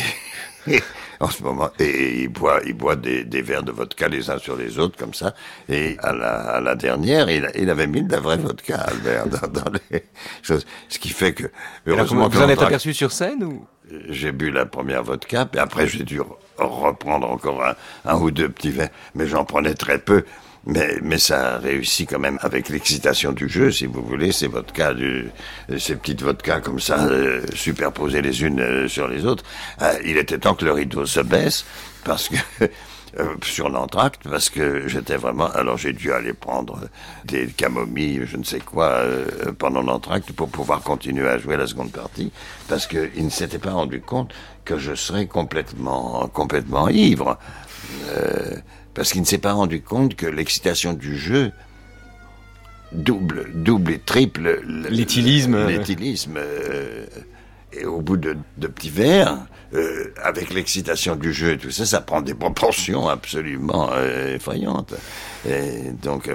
en ce moment, et il boit, il boit des, des, verres de vodka les uns sur les autres comme ça. Et à la, à la dernière, il, il, avait mis de la vraie vodka, Albert, dans, dans les choses. Ce qui fait que heureusement, vous en êtes aperçu sur scène ou? J'ai bu la première vodka, et après j'ai dû reprendre encore un, un, ou deux petits verres, mais j'en prenais très peu Mais, mais ça réussit quand même avec l'excitation du jeu, si vous voulez, ces vodkas, du, ces petites vodkas comme ça, euh, superposées les unes euh, sur les autres. Euh, il était temps que le rideau se baisse, parce que sur l'entracte, parce que j'étais vraiment... Alors j'ai dû aller prendre des camomilles, je ne sais quoi, pendant l'entracte pour pouvoir continuer à jouer la seconde partie, parce qu'il ne s'était pas rendu compte que je serais complètement, complètement ivre. Euh, parce qu'il ne s'est pas rendu compte que l'excitation du jeu double, double et triple l'éthylisme. L'éthylisme. Euh, et au bout de, de petits verres, euh, avec l'excitation du jeu et tout ça, ça prend des proportions absolument euh, effrayantes. Et donc,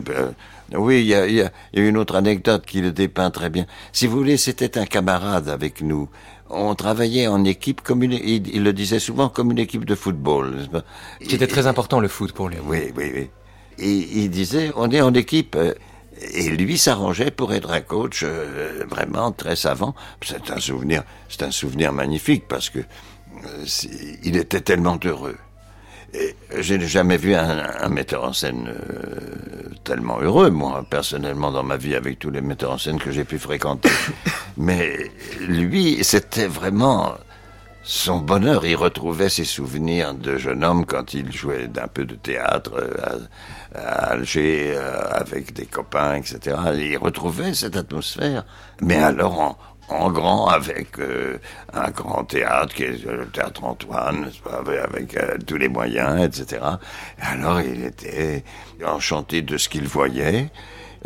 oui, il y a, y a, une autre anecdote qui le dépeint très bien. Si vous voulez, c'était un camarade avec nous on travaillait en équipe comme une, il, le disait souvent comme une équipe de football. C'était très important le foot pour lui. Oui, oui, oui. Et il disait, on est en équipe. Euh, et lui s'arrangeait pour être un coach euh, vraiment très savant. C'est un souvenir, c'est un souvenir magnifique parce que euh, il était tellement heureux. Je n'ai jamais vu un, metteur en scène euh, tellement heureux, moi, personnellement, dans ma vie, avec tous les metteurs en scène que j'ai pu fréquenter. Mais lui, c'était vraiment son bonheur. Il retrouvait ses souvenirs de jeune homme quand il jouait d'un peu de théâtre euh, à, Alger euh, avec des copains, etc. Il retrouvait cette atmosphère. Mais alors en, en grand avec euh, un grand théâtre qui est le théâtre Antoine, avec euh, tous les moyens, etc. alors il était enchanté de ce qu'il voyait.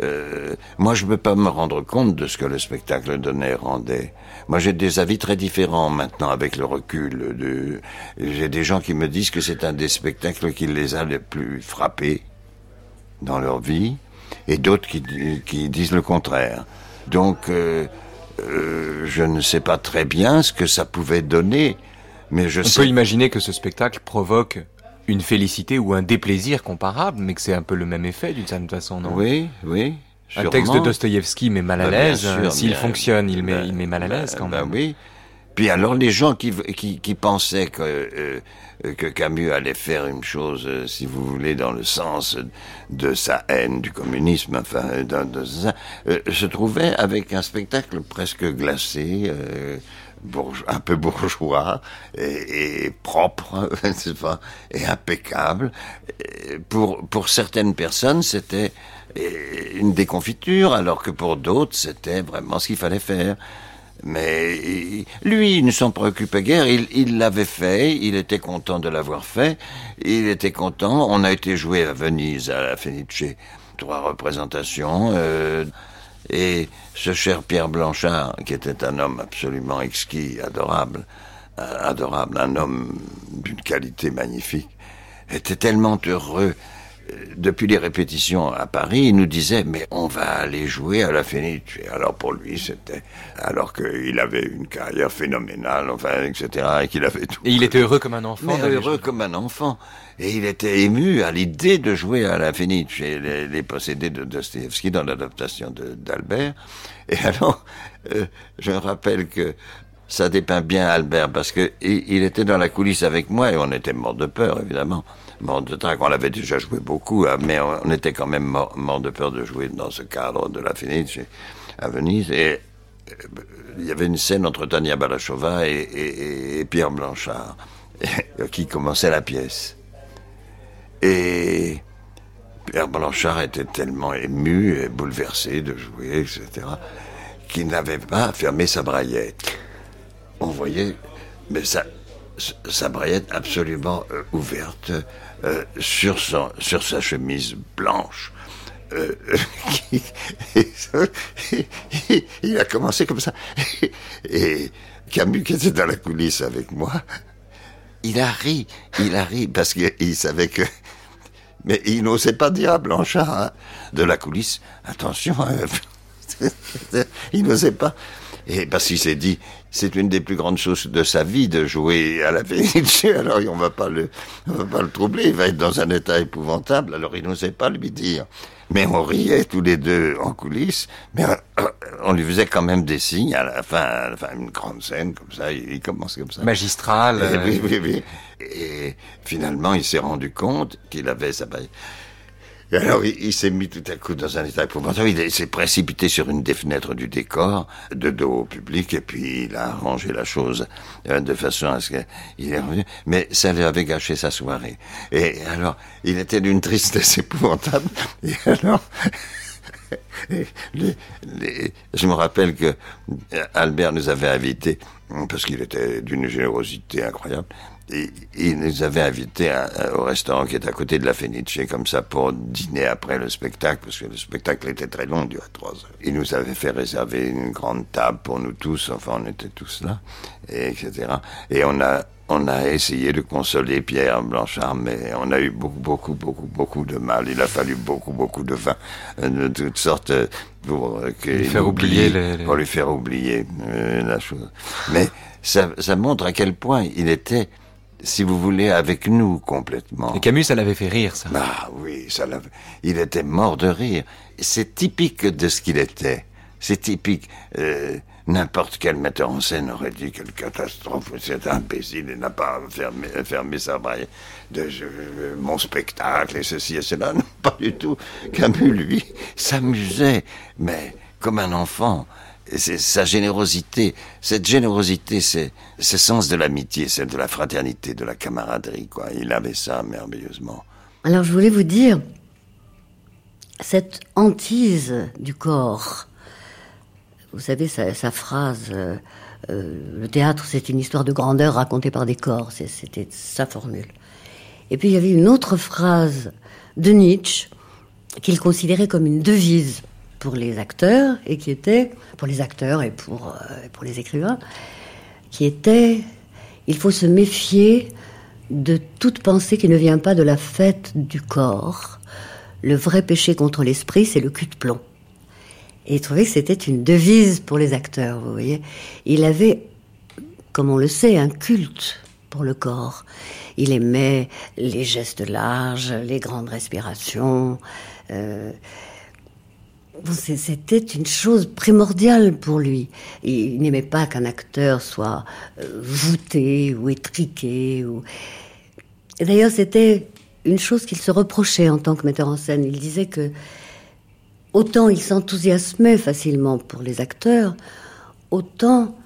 Euh, moi, je ne peux pas me rendre compte de ce que le spectacle donnait rendait. Moi, j'ai des avis très différents maintenant avec le recul. J'ai des gens qui me disent que c'est un des spectacles qui les a les plus frappés dans leur vie, et d'autres qui, disent le contraire. Donc, euh, je ne sais pas très bien ce que ça pouvait donner, mais je On sais. peut imaginer que ce spectacle provoque une félicité ou un déplaisir comparable, mais que c'est un peu le même effet d'une certaine façon, non? Oui, oui. Un texte de Dostoïevski met mal à Bah, l'aise. sûr, S'il bien- fonctionne, il met, bah, il met mal à l'aise quand bah même. oui. Puis alors les gens qui, qui, qui pensaient que, euh, que Camus allait faire une chose, euh, si vous voulez, dans le sens de sa haine du communisme, enfin, de, de ça, euh, se trouvaient avec un spectacle presque glacé, euh, un peu bourgeois et, et propre, pas, et impeccable. Pour, pour certaines personnes, c'était euh, une déconfiture, alors que pour d'autres, c'était vraiment ce qu'il fallait faire. Mais lui, il ne s'en préoccupait guère. Il il l'avait fait. Il était content de l'avoir fait. Il était content. On a été joué à Venise, à la Fenice. Trois représentations. euh, et ce cher Pierre Blanchard, qui était un homme absolument exquis, adorable, euh, adorable, un homme d'une qualité magnifique, était tellement heureux. Depuis les répétitions à Paris, il nous disait mais on va aller jouer à la Fenice. Alors pour lui c'était alors qu'il avait une carrière phénoménale, enfin etc. et qu'il avait tout. Et il était heureux comme un enfant. Mais heureux comme un enfant. Et il était ému à l'idée de jouer à la Fenice, les, les possédés de Dostoevsky dans l'adaptation de- d'Albert. Et alors, euh, je rappelle que ça dépeint bien Albert parce que il, il était dans la coulisse avec moi et on était mort de peur, évidemment. Mort de trac, on avait déjà joué beaucoup, hein, mais on, était quand même mort, de peur de jouer dans ce cadre de la Fenice à Venise. Et euh, il y avait une scène entre Tania Balachova et Pierre Blanchard qui commençait la pièce. Et Pierre Blanchard était tellement ému et bouleversé de jouer, etc., qu'il n'avait pas fermé sa braillette. On voyait, mais sa, sa braillette absolument euh, ouverte euh, sur, son, sur sa chemise blanche. Euh, il a commencé comme ça. Et Camus, qui était dans la coulisse avec moi, il a ri, il a ri parce qu'il savait que. Mais il n'osait pas dire à Blanchard hein, de la coulisse, attention, hein. il n'osait pas. Et parce qu'il s'est dit, c'est une des plus grandes choses de sa vie de jouer à la Vénitie, alors on va pas le, on va pas le troubler, il va être dans un état épouvantable, alors il n'osait pas lui dire. Mais on riait tous les deux en coulisses, mais euh, on lui faisait quand même des signes à la fin, à la fin une grande scène comme ça, il, commence comme ça. Magistral. Eh euh, oui, oui, oui. Et finalement, il s'est rendu compte qu'il avait sa baille. Et alors, il, s'est mis tout à coup dans un état épouvantable. Il s'est précipité sur une des fenêtres du décor, de dos au public, et puis il a arrangé la chose euh, de façon à ce qu'il est revenu. Mais ça lui avait gâché sa soirée. Et alors, il était d'une tristesse épouvantable. Et alors, je me rappelle que Albert nous avait invités, parce qu'il était d'une générosité incroyable, et, il nous avait invités au restaurant qui est à côté de la Fenice, comme ça, pour dîner après le spectacle, parce que le spectacle était très long, il durait trois heures. Il nous avait fait réserver une grande table pour nous tous, enfin on était tous là, et etc. Et on a on a essayé de consoler Pierre Blanchard, mais on a eu beaucoup, beaucoup, beaucoup, beaucoup de mal. Il a fallu beaucoup, beaucoup de vin, euh, de toutes sortes, euh, pour, euh, lui faire oublier pour lui faire oublier la chose. Mais ça, ça montre à quel point il était, si vous voulez, avec nous complètement. Et Camus, ça l'avait fait rire, ça. Ah oui, ça l'avait. Il était mort de rire. C'est typique de ce qu'il était. C'est typique. Euh, N'importe quel metteur en scène aurait dit quelle catastrophe, c'est imbécile, il n'a pas fermé, fermé sa braille de mon spectacle et ceci et cela. Non, pas du tout. Camus, lui, s'amusait, mais comme un enfant. C'est sa générosité, cette générosité, c'est ce sens de l'amitié, celle de la fraternité, de la camaraderie, quoi. Il avait ça merveilleusement. Alors je voulais vous dire, cette hantise du corps, vous savez, sa, phrase, euh, euh, le théâtre, c'est une histoire de grandeur racontée par des corps, c'était sa formule. Et puis il y avait une autre phrase de Nietzsche qu'il considérait comme une devise pour les acteurs et qui était, pour les acteurs et euh, pour les écrivains, qui était, il faut se méfier de toute pensée qui ne vient pas de la fête du corps. Le vrai péché contre l'esprit, c'est le cul de plomb. Et il trouvait que c'était une devise pour les acteurs, vous voyez. Il avait, comme on le sait, un culte pour le corps. Il aimait les gestes larges, les grandes respirations. Euh, c'était une chose primordiale pour lui. Il n'aimait pas qu'un acteur soit euh, voûté ou étriqué. Ou... D'ailleurs, c'était une chose qu'il se reprochait en tant que metteur en scène. Il disait que autant il s'enthousiasmait facilement pour les acteurs, autant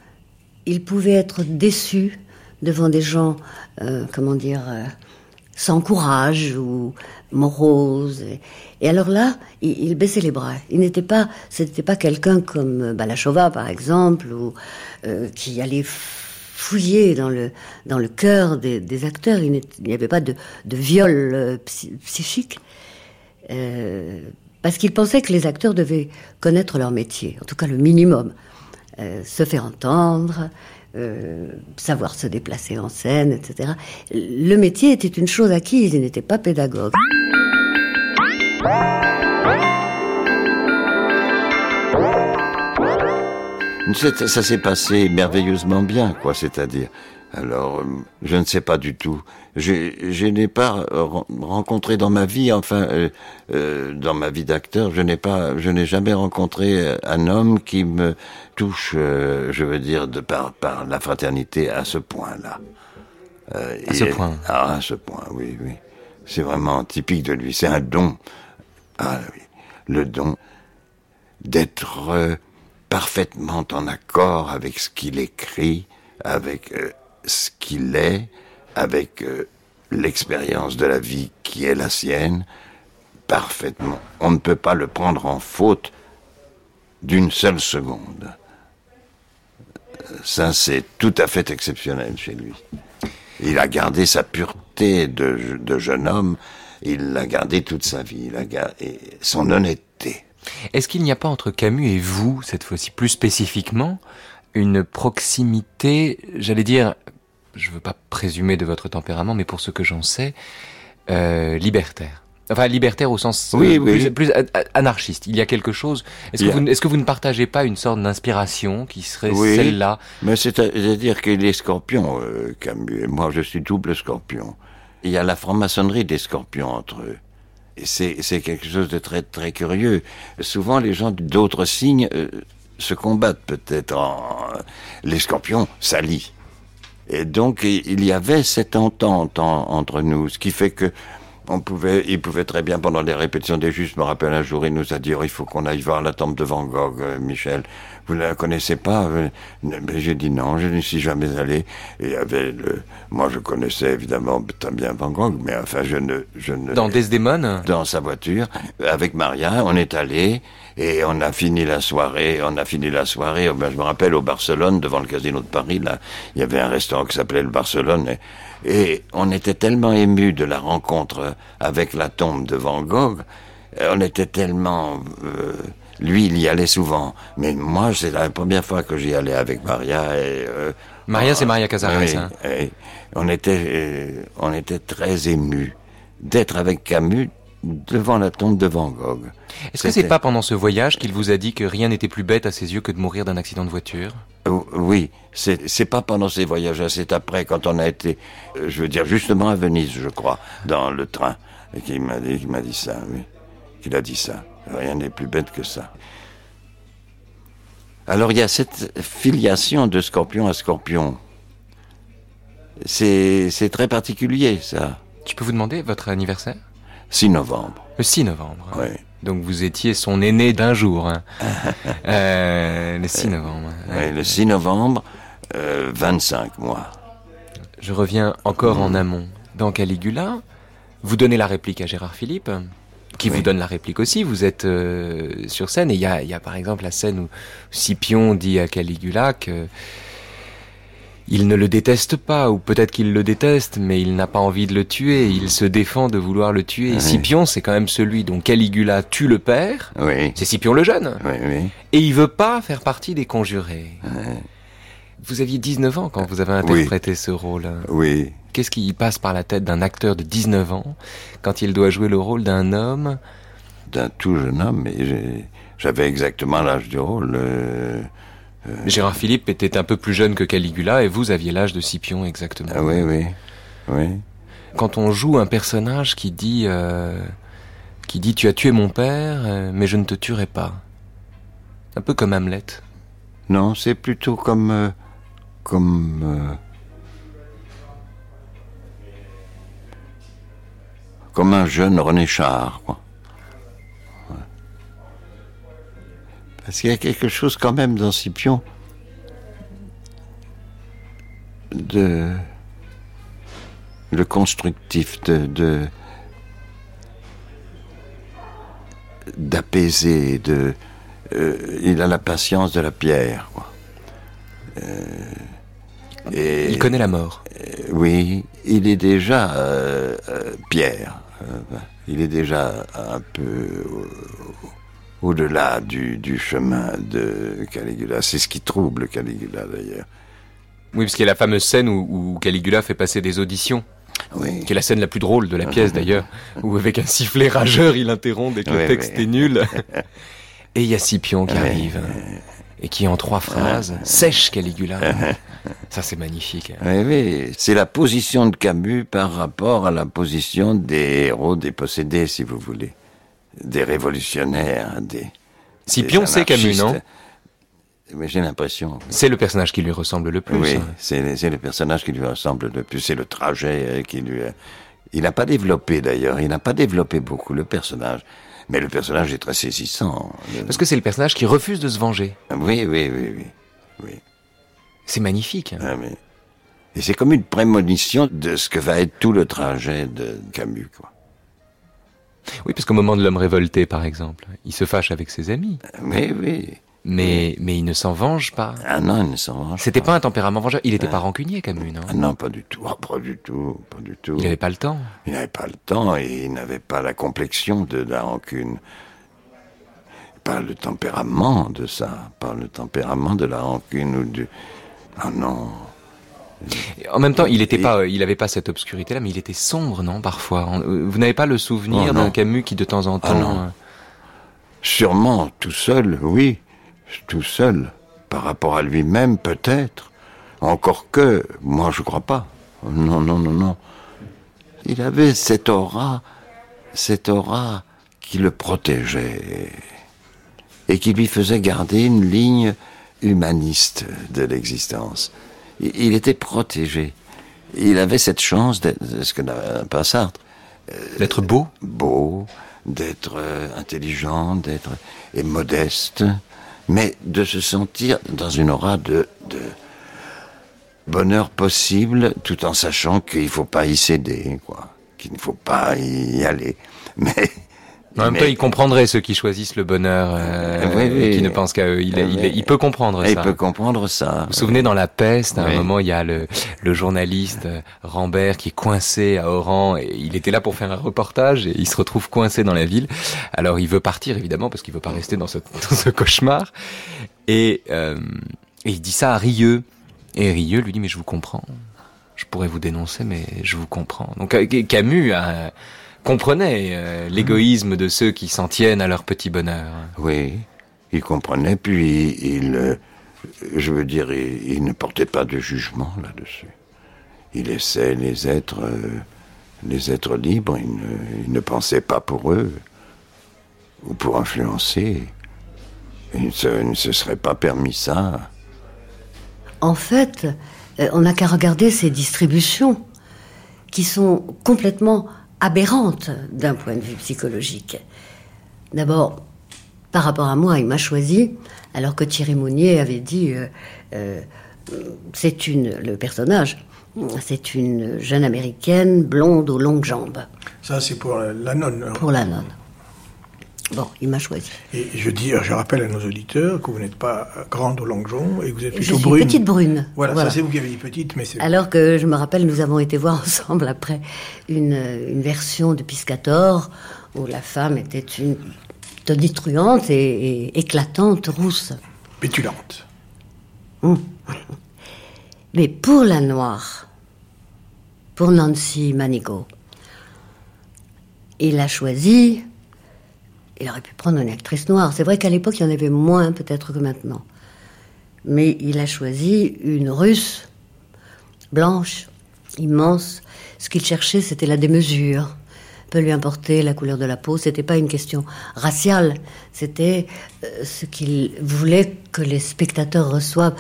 il pouvait être déçu devant des gens, euh, comment dire, euh, sans courage ou moroses. Et, alors là, il, baissait les bras. Il n'était pas, c'était pas quelqu'un comme euh, Balachova par exemple, ou qui allait fouiller dans le dans le cœur des, acteurs. Il n'y avait pas de, viol psychique parce qu'il pensait que les acteurs devaient connaître leur métier, en tout cas le minimum, euh, se faire entendre, euh, savoir se déplacer en scène, etc. Le métier était une chose acquise, il n'était pas pédagogue. Ça s'est passé merveilleusement bien, quoi, c'est-à-dire alors, euh, je ne sais pas du tout. Je, n'ai pas rencontré dans ma vie, enfin, euh, euh, dans ma vie d'acteur, je n'ai pas, je n'ai jamais rencontré un homme qui me touche, je veux dire, de par, par la fraternité à ce point-là. à ce point. Ah, à ce point, oui, oui. C'est vraiment typique de lui. C'est un don. Ah oui, le don d'être parfaitement en accord avec ce qu'il écrit, avec ce qu'il est, avec euh, l'expérience de la vie qui est la sienne, parfaitement. On ne peut pas le prendre en faute d'une seule seconde. Ça, c'est tout à fait exceptionnel chez lui. Il a gardé sa pureté de, jeune homme, il l'a gardé toute sa vie, il a son honnêteté. Est-ce qu'il n'y a pas entre Camus et vous, cette fois-ci plus spécifiquement, une proximité, j'allais dire, je ne veux pas présumer de votre tempérament, mais pour ce que j'en sais, euh, libertaire. Enfin, libertaire au sens euh, plus, anarchiste. Il y a quelque chose. Est-ce que, vous, est que vous ne partagez pas une sorte d'inspiration qui serait celle-là? Mais c'est-à-dire qu'il est scorpion, euh, Camus, et moi je suis double scorpion. Il y a la franc-maçonnerie des scorpions entre eux. C'est quelque chose de très très curieux. Souvent, les gens d'autres signes se combattent peut-être. En... Les scorpions s'allient. Et donc, il y avait cette entente entre nous, ce qui fait que on pouvait, il pouvait très bien pendant les répétitions des justes, me rappelle un jour, il nous a dit, oh, il faut qu'on aille voir la tombe de Van Gogh, euh, Michel. Vous ne la connaissez pas euh, J'ai dit non, je n'y suis jamais allé. Et avait le, moi je connaissais évidemment très bien Van Gogh, mais enfin je ne, je ne. Dans Desdemone Dans sa voiture, avec Maria, on est allé et on a fini la soirée. On a fini la soirée. Ben, je me rappelle au Barcelone, devant le casino de Paris, là, il y avait un restaurant qui s'appelait le Barcelone. Et, et on était tellement émus de la rencontre avec la tombe de Van Gogh, euh, on était tellement... Euh, lui, il y allait souvent, mais moi, c'est la première fois que j'y allais avec Maria. Et, euh, Maria, c'est Maria Casares. Oui, hein. on était, on était très émus d'être avec Camus devant la tombe de Van Gogh. Est-ce que c'est pas pendant ce voyage qu'il vous a dit que rien n'était plus bête à ses yeux que de mourir d'un accident de voiture? Oui, c'est pas pendant ces voyages, c'est après quand on a été, euh, je veux dire justement à Venise, je crois, dans le train, et qu'il m'a dit, m'a dit ça, oui, qu'il a dit ça. Rien n'est plus bête que ça. Alors il y a cette filiation de scorpion à scorpion. C'est très particulier, ça. Tu peux vous demander votre anniversaire? 6 novembre. Le 6 novembre. Oui. Donc vous étiez son aîné d'un jour. Hein. euh, le 6 novembre. Oui, le 6 novembre, euh, 25 mois. Je reviens encore en amont. Dans Caligula, vous donnez la réplique à Gérard Philippe, qui vous donne la réplique aussi. Vous êtes euh, sur scène et il y a, y a, par exemple la scène où Scipion dit à Caligula que il ne le déteste pas, ou peut-être qu'il le déteste, mais il n'a pas envie de le tuer, il se défend de vouloir le tuer. Scipion, c'est quand même celui dont Caligula tue le père, oui. c'est Scipion le jeune, oui, oui. et il veut pas faire partie des conjurés. Vous aviez 19 ans quand vous avez interprété ce rôle. Oui. Qu'est-ce qui passe par la tête d'un acteur de 19 ans quand il doit jouer le rôle d'un homme? D'un tout jeune homme, et j'avais exactement l'âge du rôle. Euh, Gérard Philippe était un peu plus jeune que Caligula et vous aviez l'âge de Scipion exactement. Ah oui, oui, oui. Quand on joue un personnage qui dit, euh, qui dit tu as tué mon père, euh, mais je ne te tuerai pas. Un peu comme Hamlet. Non, c'est plutôt comme, euh, comme. Euh, comme un jeune René Char, quoi. Parce qu'il y a quelque chose quand même dans Scipion de le constructif, de, d'apaiser, de euh, il a la patience de la pierre. Quoi. Euh, et, il connaît la mort. Euh, oui, il est déjà pierre. il est déjà un peu au-delà du, du, chemin de Caligula. C'est ce qui trouble Caligula d'ailleurs. Oui, parce qu'il y a la fameuse scène où, où, Caligula fait passer des auditions. Oui. Qui est la scène la plus drôle de la pièce d'ailleurs, où avec un sifflet rageur, il interrompt dès que oui, le texte oui. est nul. Et il y a Scipion qui arrive, et qui en trois phrases sèche Caligula. Ça c'est magnifique. Oui, oui. C'est la position de Camus par rapport à la position des héros dépossédés, si vous voulez des révolutionnaires, des. Scipion, c'est Camus, non Mais j'ai l'impression. C'est le personnage qui lui ressemble le plus. Oui, hein. c'est le personnage qui lui ressemble le plus. C'est le trajet qui lui. Il n'a pas développé d'ailleurs. Il n'a pas développé beaucoup le personnage. Mais le personnage est très saisissant. Parce que c'est le personnage qui refuse de se venger. Oui, oui, oui, oui. oui. C'est magnifique. Hein. Ah, mais... Et c'est comme une prémonition de ce que va être tout le trajet de Camus, quoi. Oui, parce qu'au moment de l'homme révolté, par exemple, il se fâche avec ses amis. Oui, oui. Mais, mais il ne s'en venge pas. Ah non, il ne s'en venge C'était pas un tempérament vengeur. Il n'était pas rancunier, Camus, non? Ah Non, pas du tout. Oh, pas du tout. Pas du tout. Il n'avait pas le temps. Il n'avait pas le temps et il n'avait pas la complexion de la rancune. Pas le tempérament de ça. Pas le tempérament de la rancune ou du. Ah non. En même temps, il n'était pas, il avait pas cette obscurité-là, mais il était sombre, non Parfois, vous n'avez pas le souvenir Oh, d'un. Camus qui, de temps en Ah, temps, non. euh, Sûrement, tout seul, oui. Tout seul. Par rapport à lui-même, peut-être. Encore que, moi, je crois pas. Non, non, non, non. Il avait cette aura, cette aura qui le protégeait et qui lui faisait garder une ligne humaniste de l'existence. Il était protégé. Il avait cette chance, ce que n'a pas Sartre, D'être beau Beau, d'être euh, intelligent, d'être et modeste, mais de se sentir dans une aura de, de bonheur possible, tout en sachant qu'il ne faut pas y céder, quoi, qu'il ne faut pas y aller. Mais en même temps, il comprendrait ceux qui choisissent le bonheur, euh, qui ne pensent qu'à eux. Il, il, peut comprendre ça. Il peut comprendre ça. Vous vous souvenez, dans La Peste, à un moment, il y a le, le journaliste euh, Rambert qui est coincé à Oran. Et il était là pour faire un reportage et il se retrouve coincé dans la ville. Alors, il veut partir, évidemment, parce qu'il veut pas rester dans ce, dans ce cauchemar. Et, euh, et il dit ça à Rieux. Et Rieux lui dit, mais je vous comprends. Je pourrais vous dénoncer, mais je vous comprends. Donc, euh, Camus a comprenait euh, l'égoïsme de ceux qui s'en tiennent à leur petit bonheur. Oui, il comprenait, puis il, euh, je veux dire, il, ne portait pas de jugement là-dessus. Il laissait les êtres, euh, les êtres libres, il ne, pensait pas pour eux, ou pour influencer. Il ne se, serait pas permis ça. En fait, on n'a qu'à regarder ces distributions qui sont complètement aberrante d'un point de vue psychologique. D'abord, par rapport à moi, il m'a choisi, alors que Thierry Monnier avait dit euh, euh, c'est une le personnage, c'est une jeune américaine blonde aux longues jambes. Ça, c'est pour la nonne. Hein. Pour la nonne. Bon, il m'a choisi. Et je dis, je rappelle à nos auditeurs que vous n'êtes pas grande aux longues jambes et que vous êtes plutôt je brune. petite brune. Voilà, ça c'est vous qui avez dit petite, mais c'est. Alors que je me rappelle, nous avons été voir ensemble après une, une version de Piscator où la femme était une tonitruante et, éclatante rousse. Pétulante. Hum. Mais pour la noire, pour Nancy Manigo, il a choisi il aurait pu prendre une actrice noire. C'est vrai qu'à l'époque, il y en avait moins peut-être que maintenant. Mais il a choisi une russe, blanche, immense. Ce qu'il cherchait, c'était la démesure. Peu lui importer la couleur de la peau, c'était pas une question raciale, c'était euh, ce qu'il voulait que les spectateurs reçoivent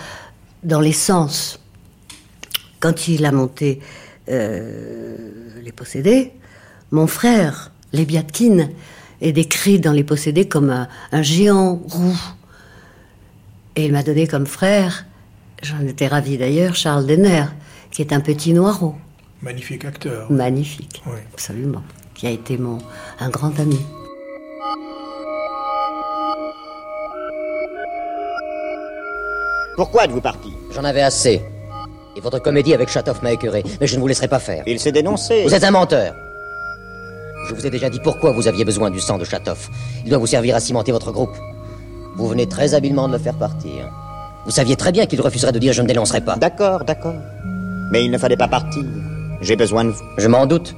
dans les sens. Quand il a monté euh, Les Possédés, mon frère, les Biatkin, est décrit dans Les Possédés comme un, géant roux. Et il m'a donné comme frère, j'en étais ravi d'ailleurs, Charles Denner, qui est un petit noireau. Magnifique acteur. Magnifique, absolument. Qui a été mon, un grand ami. Pourquoi êtes-vous parti? J'en avais assez. Et votre comédie avec Chatoff m'a écœuré, mais je ne vous laisserai pas faire. Il s'est dénoncé. Vous êtes un menteur. Je vous ai déjà dit pourquoi vous aviez besoin du sang de Chatoff. Il doit vous servir à cimenter votre groupe. Vous venez très habilement de le faire partir. Vous saviez très bien qu'il refuserait de dire je ne dénoncerai pas. D'accord, d'accord. Mais il ne fallait pas partir. J'ai besoin de vous. Je m'en doute.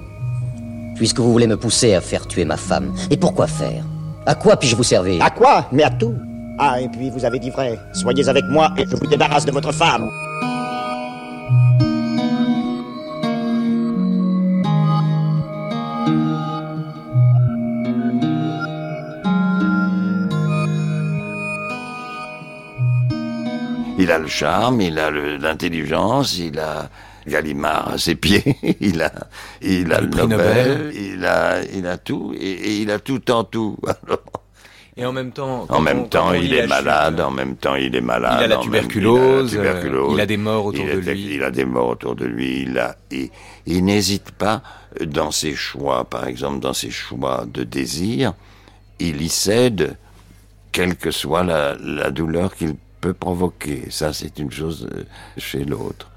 Puisque vous voulez me pousser à faire tuer ma femme. Et pourquoi faire? À quoi puis-je vous servir? À quoi? Mais à tout. Ah, et puis vous avez dit vrai. Soyez avec moi et je vous débarrasse de votre femme. Il a le charme, il a l'intelligence, il a Gallimard à ses pieds, il a, il a le, Nobel, il a, il a tout, et, il a tout en tout. Et en même temps, en même temps, il est malade. En même temps, il est malade. Il a la tuberculose. il, a des morts autour de lui. Il a des morts autour de lui. Il a, il n'hésite pas dans ses choix, par exemple, dans ses choix de désir, il y cède, quelle que soit la, la douleur qu'il peut provoquer. Ça, c'est une chose euh, chez l'autre.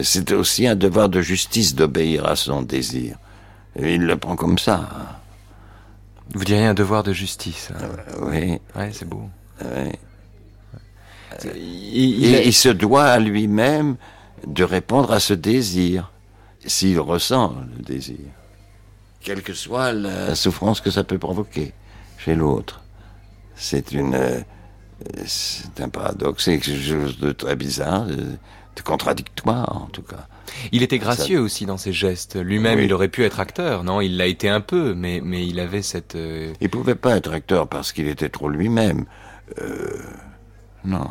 C'est aussi un devoir de justice d'obéir à son désir. Et il le prend comme ça. Vous diriez un devoir de justice. Hein. Euh, oui. Oui, c'est beau. Oui. Il, se doit à lui-même de répondre à ce désir, s'il ressent le désir, quelle que soit la souffrance que ça peut provoquer chez l'autre. C'est une, euh, c'est un paradoxe, c'est quelque chose de très bizarre, de, contradictoire en tout cas. Il était gracieux aussi dans ses gestes. Lui-même, il aurait pu être acteur, non? Il l'a été un peu, mais, mais il avait cette... Euh... Il pouvait pas être acteur parce qu'il était trop lui-même. Euh, non.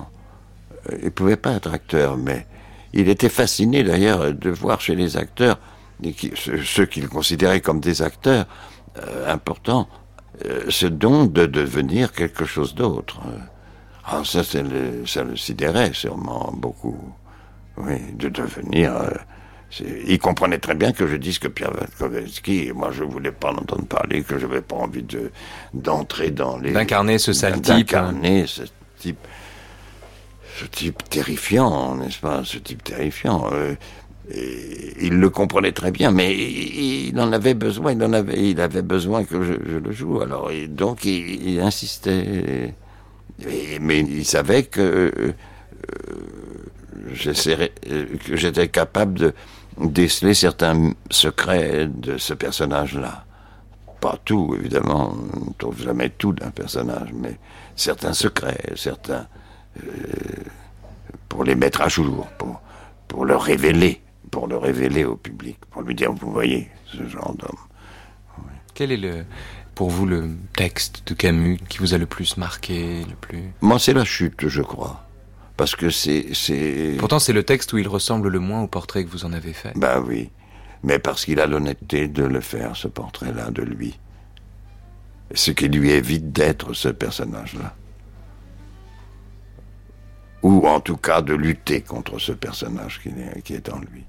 Il pouvait pas être acteur, mais il était fasciné d'ailleurs de voir chez les acteurs ceux qu'il considérait comme des acteurs euh, importants, euh, ce don de devenir quelque chose d'autre. Ah, ça, le, ça le sidérait sûrement beaucoup. Oui, de devenir. Euh, il comprenait très bien que je dise que Pierre Vatkovetsky, moi je voulais pas en entendre parler, que je n'avais pas envie de d'entrer dans les. D'incarner ce sale type. D'incarner ce type. Ce type terrifiant, n'est-ce pas Ce type terrifiant. Euh, il le comprenait très bien, mais il, en avait besoin, il en avait, il avait besoin que je, le joue. Alors, donc, il, insistait. Mais il savait que, euh, que j'étais capable de déceler certains secrets de ce personnage-là. Pas tout, évidemment, on ne trouve jamais tout d'un personnage, mais certains secrets, certains... Euh, pour les mettre à jour, pour, pour le révéler pour le révéler au public, pour lui dire, vous voyez, ce genre d'homme. Quel est le, pour vous le texte de Camus qui vous a le plus marqué, le plus? Moi, c'est la chute, je crois. Parce que c'est, c'est. Pourtant, c'est le texte où il ressemble le moins au portrait que vous en avez fait. Ben oui, mais parce qu'il a l'honnêteté de le faire, ce portrait-là de lui. Ce qui lui évite d'être ce personnage-là ou en tout cas de lutter contre ce personnage qui est, qui est en lui.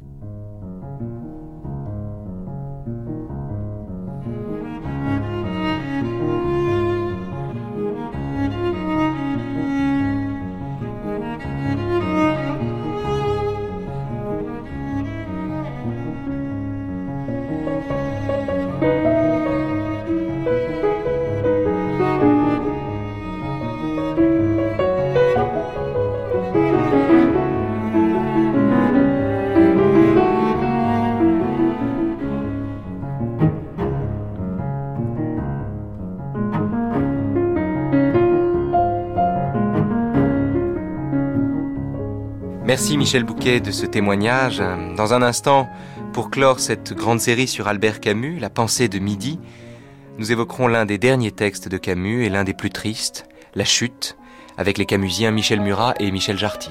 Michel Bouquet de ce témoignage. Dans un instant, pour clore cette grande série sur Albert Camus, La pensée de midi, nous évoquerons l'un des derniers textes de Camus et l'un des plus tristes, La chute, avec les Camusiens Michel Murat et Michel Jarty.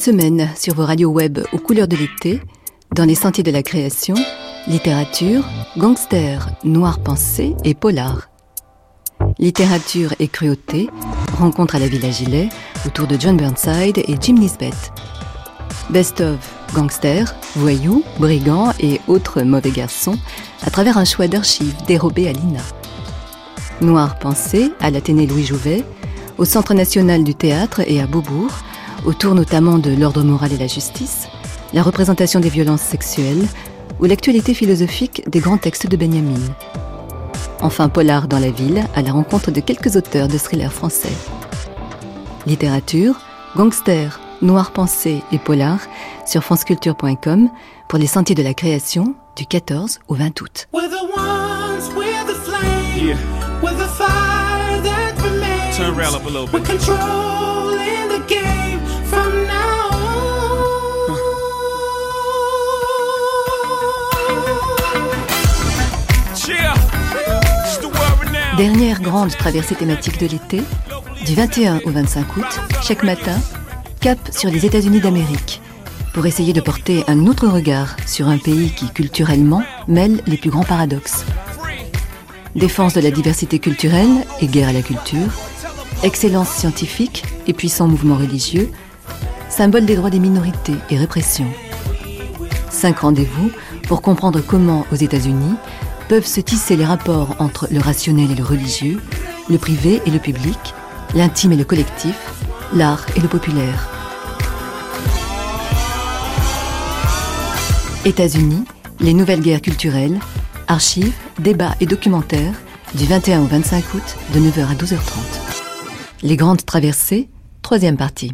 Semaine, sur vos radios web aux couleurs de l'été, dans les sentiers de la création, littérature, gangster, noir pensée et polar. Littérature et cruauté, rencontre à la Villa Gilet, autour de John Burnside et Jim Nisbet. Best of gangsters, voyous, brigands et autres mauvais garçons à travers un choix d'archives dérobées à l'INA. Noir pensée à l'Athénée Louis Jouvet, au Centre national du théâtre et à Beaubourg, autour notamment de l'ordre moral et la justice, la représentation des violences sexuelles ou l'actualité philosophique des grands textes de Benjamin. Enfin, Polar dans la ville, à la rencontre de quelques auteurs de thrillers français. Littérature, gangster, noir pensée et polar sur franceculture.com pour les sentiers de la création du 14 au 20 août. Dernière grande traversée thématique de l'été, du 21 au 25 août, chaque matin, cap sur les États-Unis d'Amérique, pour essayer de porter un autre regard sur un pays qui, culturellement, mêle les plus grands paradoxes. Défense de la diversité culturelle et guerre à la culture, excellence scientifique et puissant mouvement religieux, symbole des droits des minorités et répression. Cinq rendez-vous pour comprendre comment, aux États-Unis, peuvent se tisser les rapports entre le rationnel et le religieux, le privé et le public, l'intime et le collectif, l'art et le populaire. États-Unis, les nouvelles guerres culturelles, archives, débats et documentaires du 21 au 25 août de 9h à 12h30. Les grandes traversées, troisième partie.